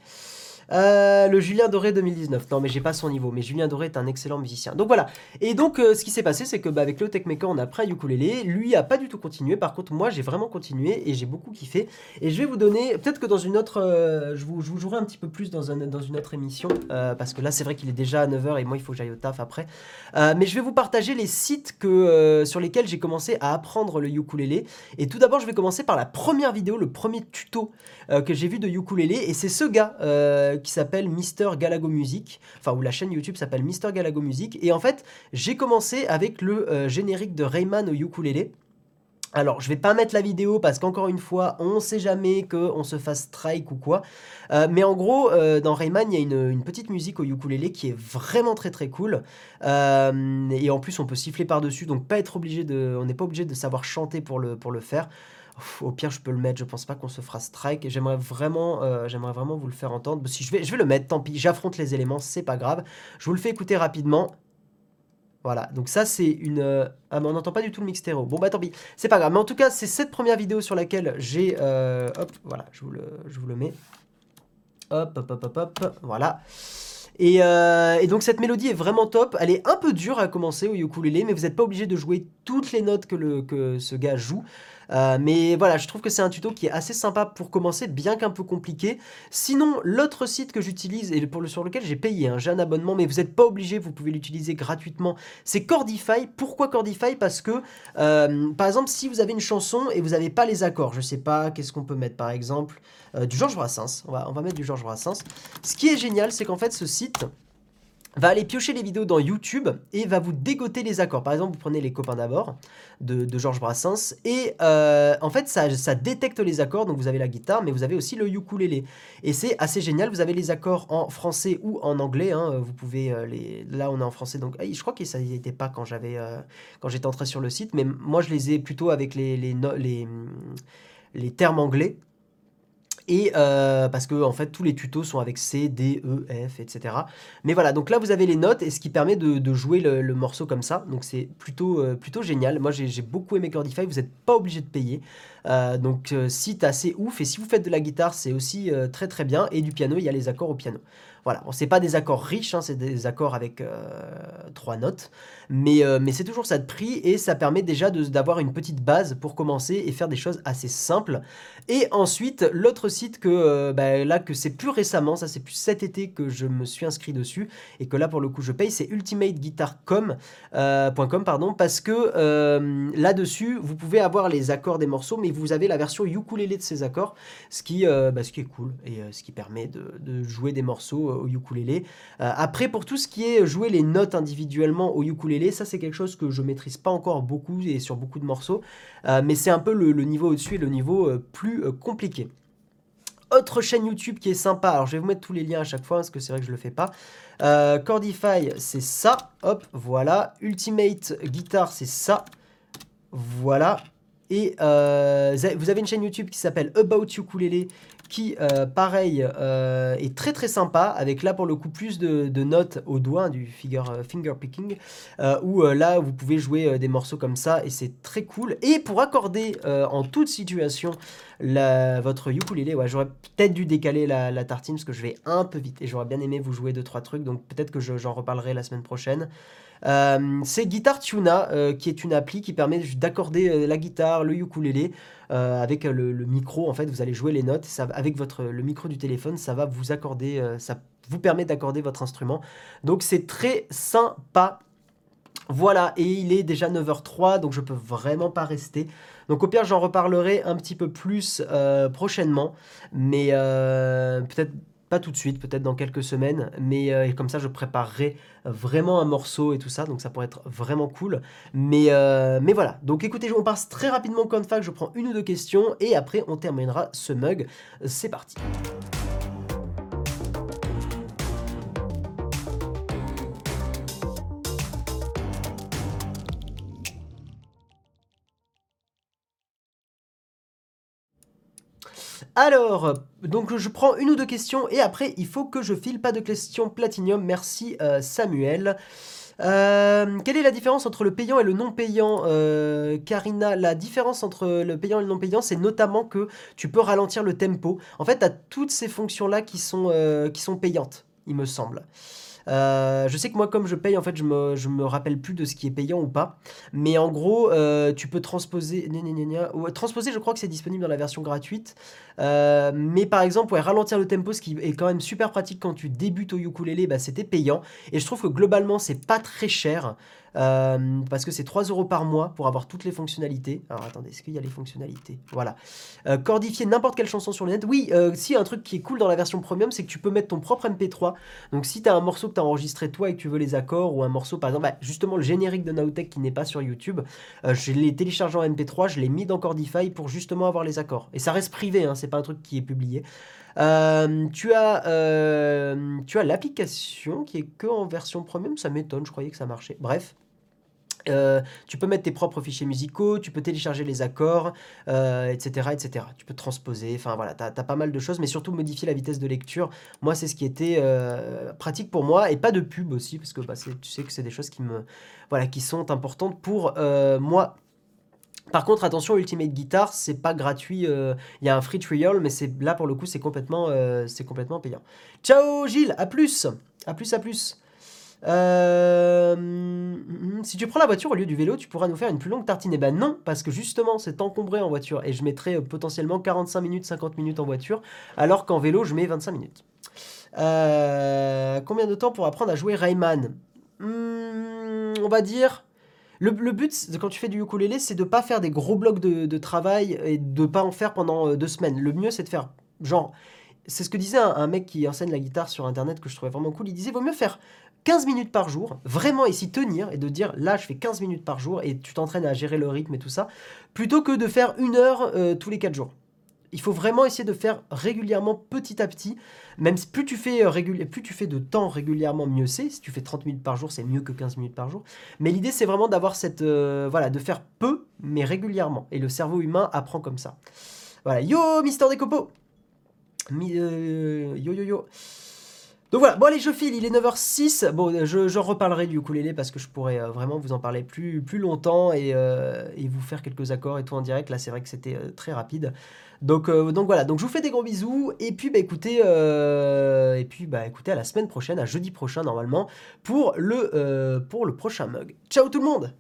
Euh, le Julien Doré 2019. Non, mais j'ai pas son niveau. Mais Julien Doré est un excellent musicien. Donc voilà. Et donc, euh, ce qui s'est passé, c'est que bah, avec le Techmaker, on a pris un ukulélé. Lui a pas du tout continué. Par contre, moi, j'ai vraiment continué et j'ai beaucoup kiffé. Et je vais vous donner, peut-être que dans une autre, euh, je, vous, je, vous, jouerai un petit peu plus dans, dans une autre émission. parce que là, c'est vrai qu'il est déjà à 9h et moi, il faut que j'aille au taf après. mais je vais vous partager les sites que, sur lesquels j'ai commencé à apprendre le ukulélé. Et tout d'abord, je vais commencer par la première vidéo, le premier tuto que j'ai vu de ukulélé. Et c'est ce gars qui s'appelle Mister Galago Music, enfin où la chaîne YouTube s'appelle Mister Galago Music. Et en fait, j'ai commencé avec le euh, générique de Rayman au ukulélé. Alors, je vais pas mettre la vidéo parce qu'encore une fois, on sait jamais qu'on se fasse strike ou quoi. Euh, mais en gros, euh, dans Rayman, il y a une, petite musique au ukulélé qui est vraiment très très cool. et en plus, on peut siffler par-dessus, donc pas être obligé de, on n'est pas obligé de savoir chanter pour le, faire. Au pire, je peux le mettre. Je pense pas qu'on se fera strike. J'aimerais vraiment, euh, vraiment vous le faire entendre. Si je vais, je vais le mettre. Tant pis. J'affronte les éléments. C'est pas grave. Je vous le fais écouter rapidement. Voilà, donc ça c'est une... Euh, ah mais on n'entend pas du tout le mix stéréo. Bon bah tant pis, c'est pas grave. Mais en tout cas, c'est cette première vidéo sur laquelle j'ai... Euh, hop, voilà, je vous, le, je vous le mets. Hop, hop, hop, hop, hop, voilà. Et, et, donc cette mélodie est vraiment top. Elle est un peu dure à commencer au ukulélé, mais vous n'êtes pas obligé de jouer toutes les notes que, le, que ce gars joue. Euh, mais voilà, je trouve que c'est un tuto qui est assez sympa pour commencer, bien qu'un peu compliqué. Sinon, l'autre site que j'utilise et pour le, sur lequel j'ai payé, hein, j'ai un abonnement, mais vous n'êtes pas obligé, vous pouvez l'utiliser gratuitement, c'est Cordify. Pourquoi Cordify? Parce que, euh, par exemple, si vous avez une chanson et vous n'avez pas les accords, je sais pas, qu'est-ce qu'on peut mettre par exemple euh, Du Georges Brassens, on va, on va mettre du Georges Brassens. Ce qui est génial, c'est qu'en fait, ce site va aller piocher les vidéos dans YouTube et va vous dégoter les accords. Par exemple, vous prenez Les copains d'abord de, Georges Brassens et euh, en fait ça, détecte les accords. Donc vous avez la guitare, mais vous avez aussi le ukulélé et c'est assez génial. Vous avez les accords en français ou en anglais. Hein. Vous pouvez euh, les. Là, on est en français, donc je crois que ça n'y était pas quand j'avais euh, quand j'étais entré sur le site, mais moi je les ai plutôt avec les termes anglais. Et euh, parce que en fait tous les tutos sont avec C, D, E, F, etc. Mais voilà, donc là vous avez les notes et ce qui permet de, jouer le, morceau comme ça. Donc c'est plutôt, euh, plutôt génial. Moi j'ai beaucoup aimé Cordify, vous n'êtes pas obligé de payer. Euh, donc si assez ouf et si vous faites de la guitare c'est aussi très très bien. Et du piano, il y a les accords au piano. Voilà, bon, c'est pas des accords riches, hein, c'est des accords avec trois notes, mais, mais c'est toujours ça de prix et ça permet déjà d'avoir une petite base pour commencer et faire des choses assez simples. Et ensuite, l'autre site que euh, bah, là que c'est plus récemment, ça c'est plus cet été que je me suis inscrit dessus et que là pour le coup je paye, c'est ultimateguitarcom.com euh, pardon parce que euh, là-dessus vous pouvez avoir les accords des morceaux, mais vous avez la version ukulélé de ces accords, ce qui, bah, ce qui est cool et ce qui permet de, jouer des morceaux au ukulélé. après pour tout ce qui est jouer les notes individuellement au ukulélé, ça c'est quelque chose que je maîtrise pas encore beaucoup et sur beaucoup de morceaux, mais c'est un peu le, niveau au-dessus et le niveau plus compliqué. Autre chaîne YouTube qui est sympa, alors je vais vous mettre tous les liens à chaque fois, parce que c'est vrai que je le fais pas. Euh, Cordify, c'est ça, hop, voilà. Ultimate Guitar, c'est ça, voilà. Et euh, vous avez une chaîne YouTube qui s'appelle About Ukulele, qui, euh, pareil, euh, est très très sympa, avec là pour le coup plus de, notes au doigt, du finger, finger picking, où là vous pouvez jouer des morceaux comme ça, et c'est très cool. Et pour accorder en toute situation la, votre ukulélé, ouais, j'aurais peut-être dû décaler la, tartine, parce que je vais un peu vite, et j'aurais bien aimé vous jouer 2-3 trucs, donc peut-être que j'en reparlerai la semaine prochaine. Euh, c'est Guitar Tuna, euh, qui est une appli qui permet d'accorder euh, la guitare, le ukulélé, avec le, micro. En fait, vous allez jouer les notes. Avec votre, le micro du téléphone, ça va vous accorder, ça vous permet d'accorder votre instrument. Donc c'est très sympa. Voilà, et il est déjà 9h03, donc je peux vraiment pas rester. Donc au pire, j'en reparlerai un petit peu plus prochainement, mais peut-être tout de suite, peut-être dans quelques semaines, mais euh, comme ça je préparerai vraiment un morceau et tout ça, donc ça pourrait être vraiment cool. Mais, mais voilà, donc écoutez, on passe très rapidement au fac, je prends une ou deux questions et après on terminera ce mug. C'est parti. Alors, donc je prends une ou deux questions et après il faut que je file pas de questions platinium. Merci euh, Samuel. Euh, quelle est la différence entre le payant et le non payant euh, Karina, la différence entre le payant et le non payant, c'est notamment que tu peux ralentir le tempo. En fait, tu as toutes ces fonctions-là qui, sont qui sont payantes, il me semble. Euh, je sais que moi, comme je paye, en fait, je me, me rappelle plus de ce qui est payant ou pas. Mais en gros, euh, tu peux transposer. transposer, je crois que c'est disponible dans la version gratuite. Euh, mais par exemple, ouais, ralentir le tempo, ce qui est quand même super pratique quand tu débutes au ukulélé, bah, c'était payant. Et je trouve que globalement, c'est pas très cher. Euh, parce que c'est 3 euros par mois pour avoir toutes les fonctionnalités. Alors attendez, est-ce qu'il y a les fonctionnalités? Voilà. Euh, cordifier n'importe quelle chanson sur le net. Oui, euh, si un truc qui est cool dans la version premium, c'est que tu peux mettre ton propre MP3. Donc si tu as un morceau que tu as enregistré toi et que tu veux les accords, ou un morceau, par exemple, bah, justement le générique de Nowtech qui n'est pas sur YouTube, je l'ai téléchargé en MP3, je l'ai mis dans Cordify pour justement avoir les accords. Et ça reste privé, hein, c'est pas un truc qui est publié. tu as, tu as l'application qui est que en version premium, ça m'étonne, je croyais que ça marchait. Bref. Euh, tu peux mettre tes propres fichiers musicaux, tu peux télécharger les accords, etc., euh, etc. Tu peux transposer, enfin voilà, tu as, pas mal de choses, mais surtout modifier la vitesse de lecture. Moi, c'est ce qui était euh, pratique pour moi, et pas de pub aussi, parce que bah, tu sais que c'est des choses qui, me, voilà, qui sont importantes pour moi. Par contre, attention, Ultimate Guitar, c'est pas gratuit. Il y a un free trial, mais là pour le coup, c'est complètement, c'est complètement payant. Ciao Gilles, à plus, à plus, à plus. Euh, si tu prends la voiture au lieu du vélo, tu pourras nous faire une plus longue tartine. Eh ben non, parce que justement, c'est encombré en voiture et je mettrai euh, potentiellement 45 minutes, 50 minutes en voiture, alors qu'en vélo, je mets 25 minutes. Euh, combien de temps pour apprendre à jouer Rayman? Hmm, On va dire. Le, but, quand tu fais du ukulélé, c'est de pas faire des gros blocs de, travail et de pas en faire pendant deux semaines. Le mieux, c'est de faire genre c'est ce que disait un, mec qui enseigne la guitare sur internet que je trouvais vraiment cool. Il disait vaut mieux faire 15 minutes par jour, vraiment ici tenir et de dire là je fais 15 minutes par jour et tu t'entraînes à gérer le rythme et tout ça, plutôt que de faire une heure euh, tous les 4 jours. Il faut vraiment essayer de faire régulièrement petit à petit. Même plus tu fais, euh, plus tu fais de temps régulièrement, mieux c'est. Si tu fais 30 minutes par jour, c'est mieux que 15 minutes par jour. Mais l'idée, c'est vraiment d'avoir cette. Euh, voilà, de faire peu, mais régulièrement. Et le cerveau humain apprend comme ça. Voilà. Yo, Mister Decopo Yo, yo, yo donc voilà, bon allez, je file, il est 9h06. Bon, je, je reparlerai du ukulélé parce que je pourrais euh, vraiment vous en parler plus, plus longtemps euh, et, vous faire quelques accords et tout en direct. Là, c'est vrai que c'était euh, très rapide. Donc, donc voilà, donc je vous fais des gros bisous. Et puis, bah écoutez, et puis, bah écoutez, à la semaine prochaine, à jeudi prochain normalement, pour le, pour le prochain mug. Ciao tout le monde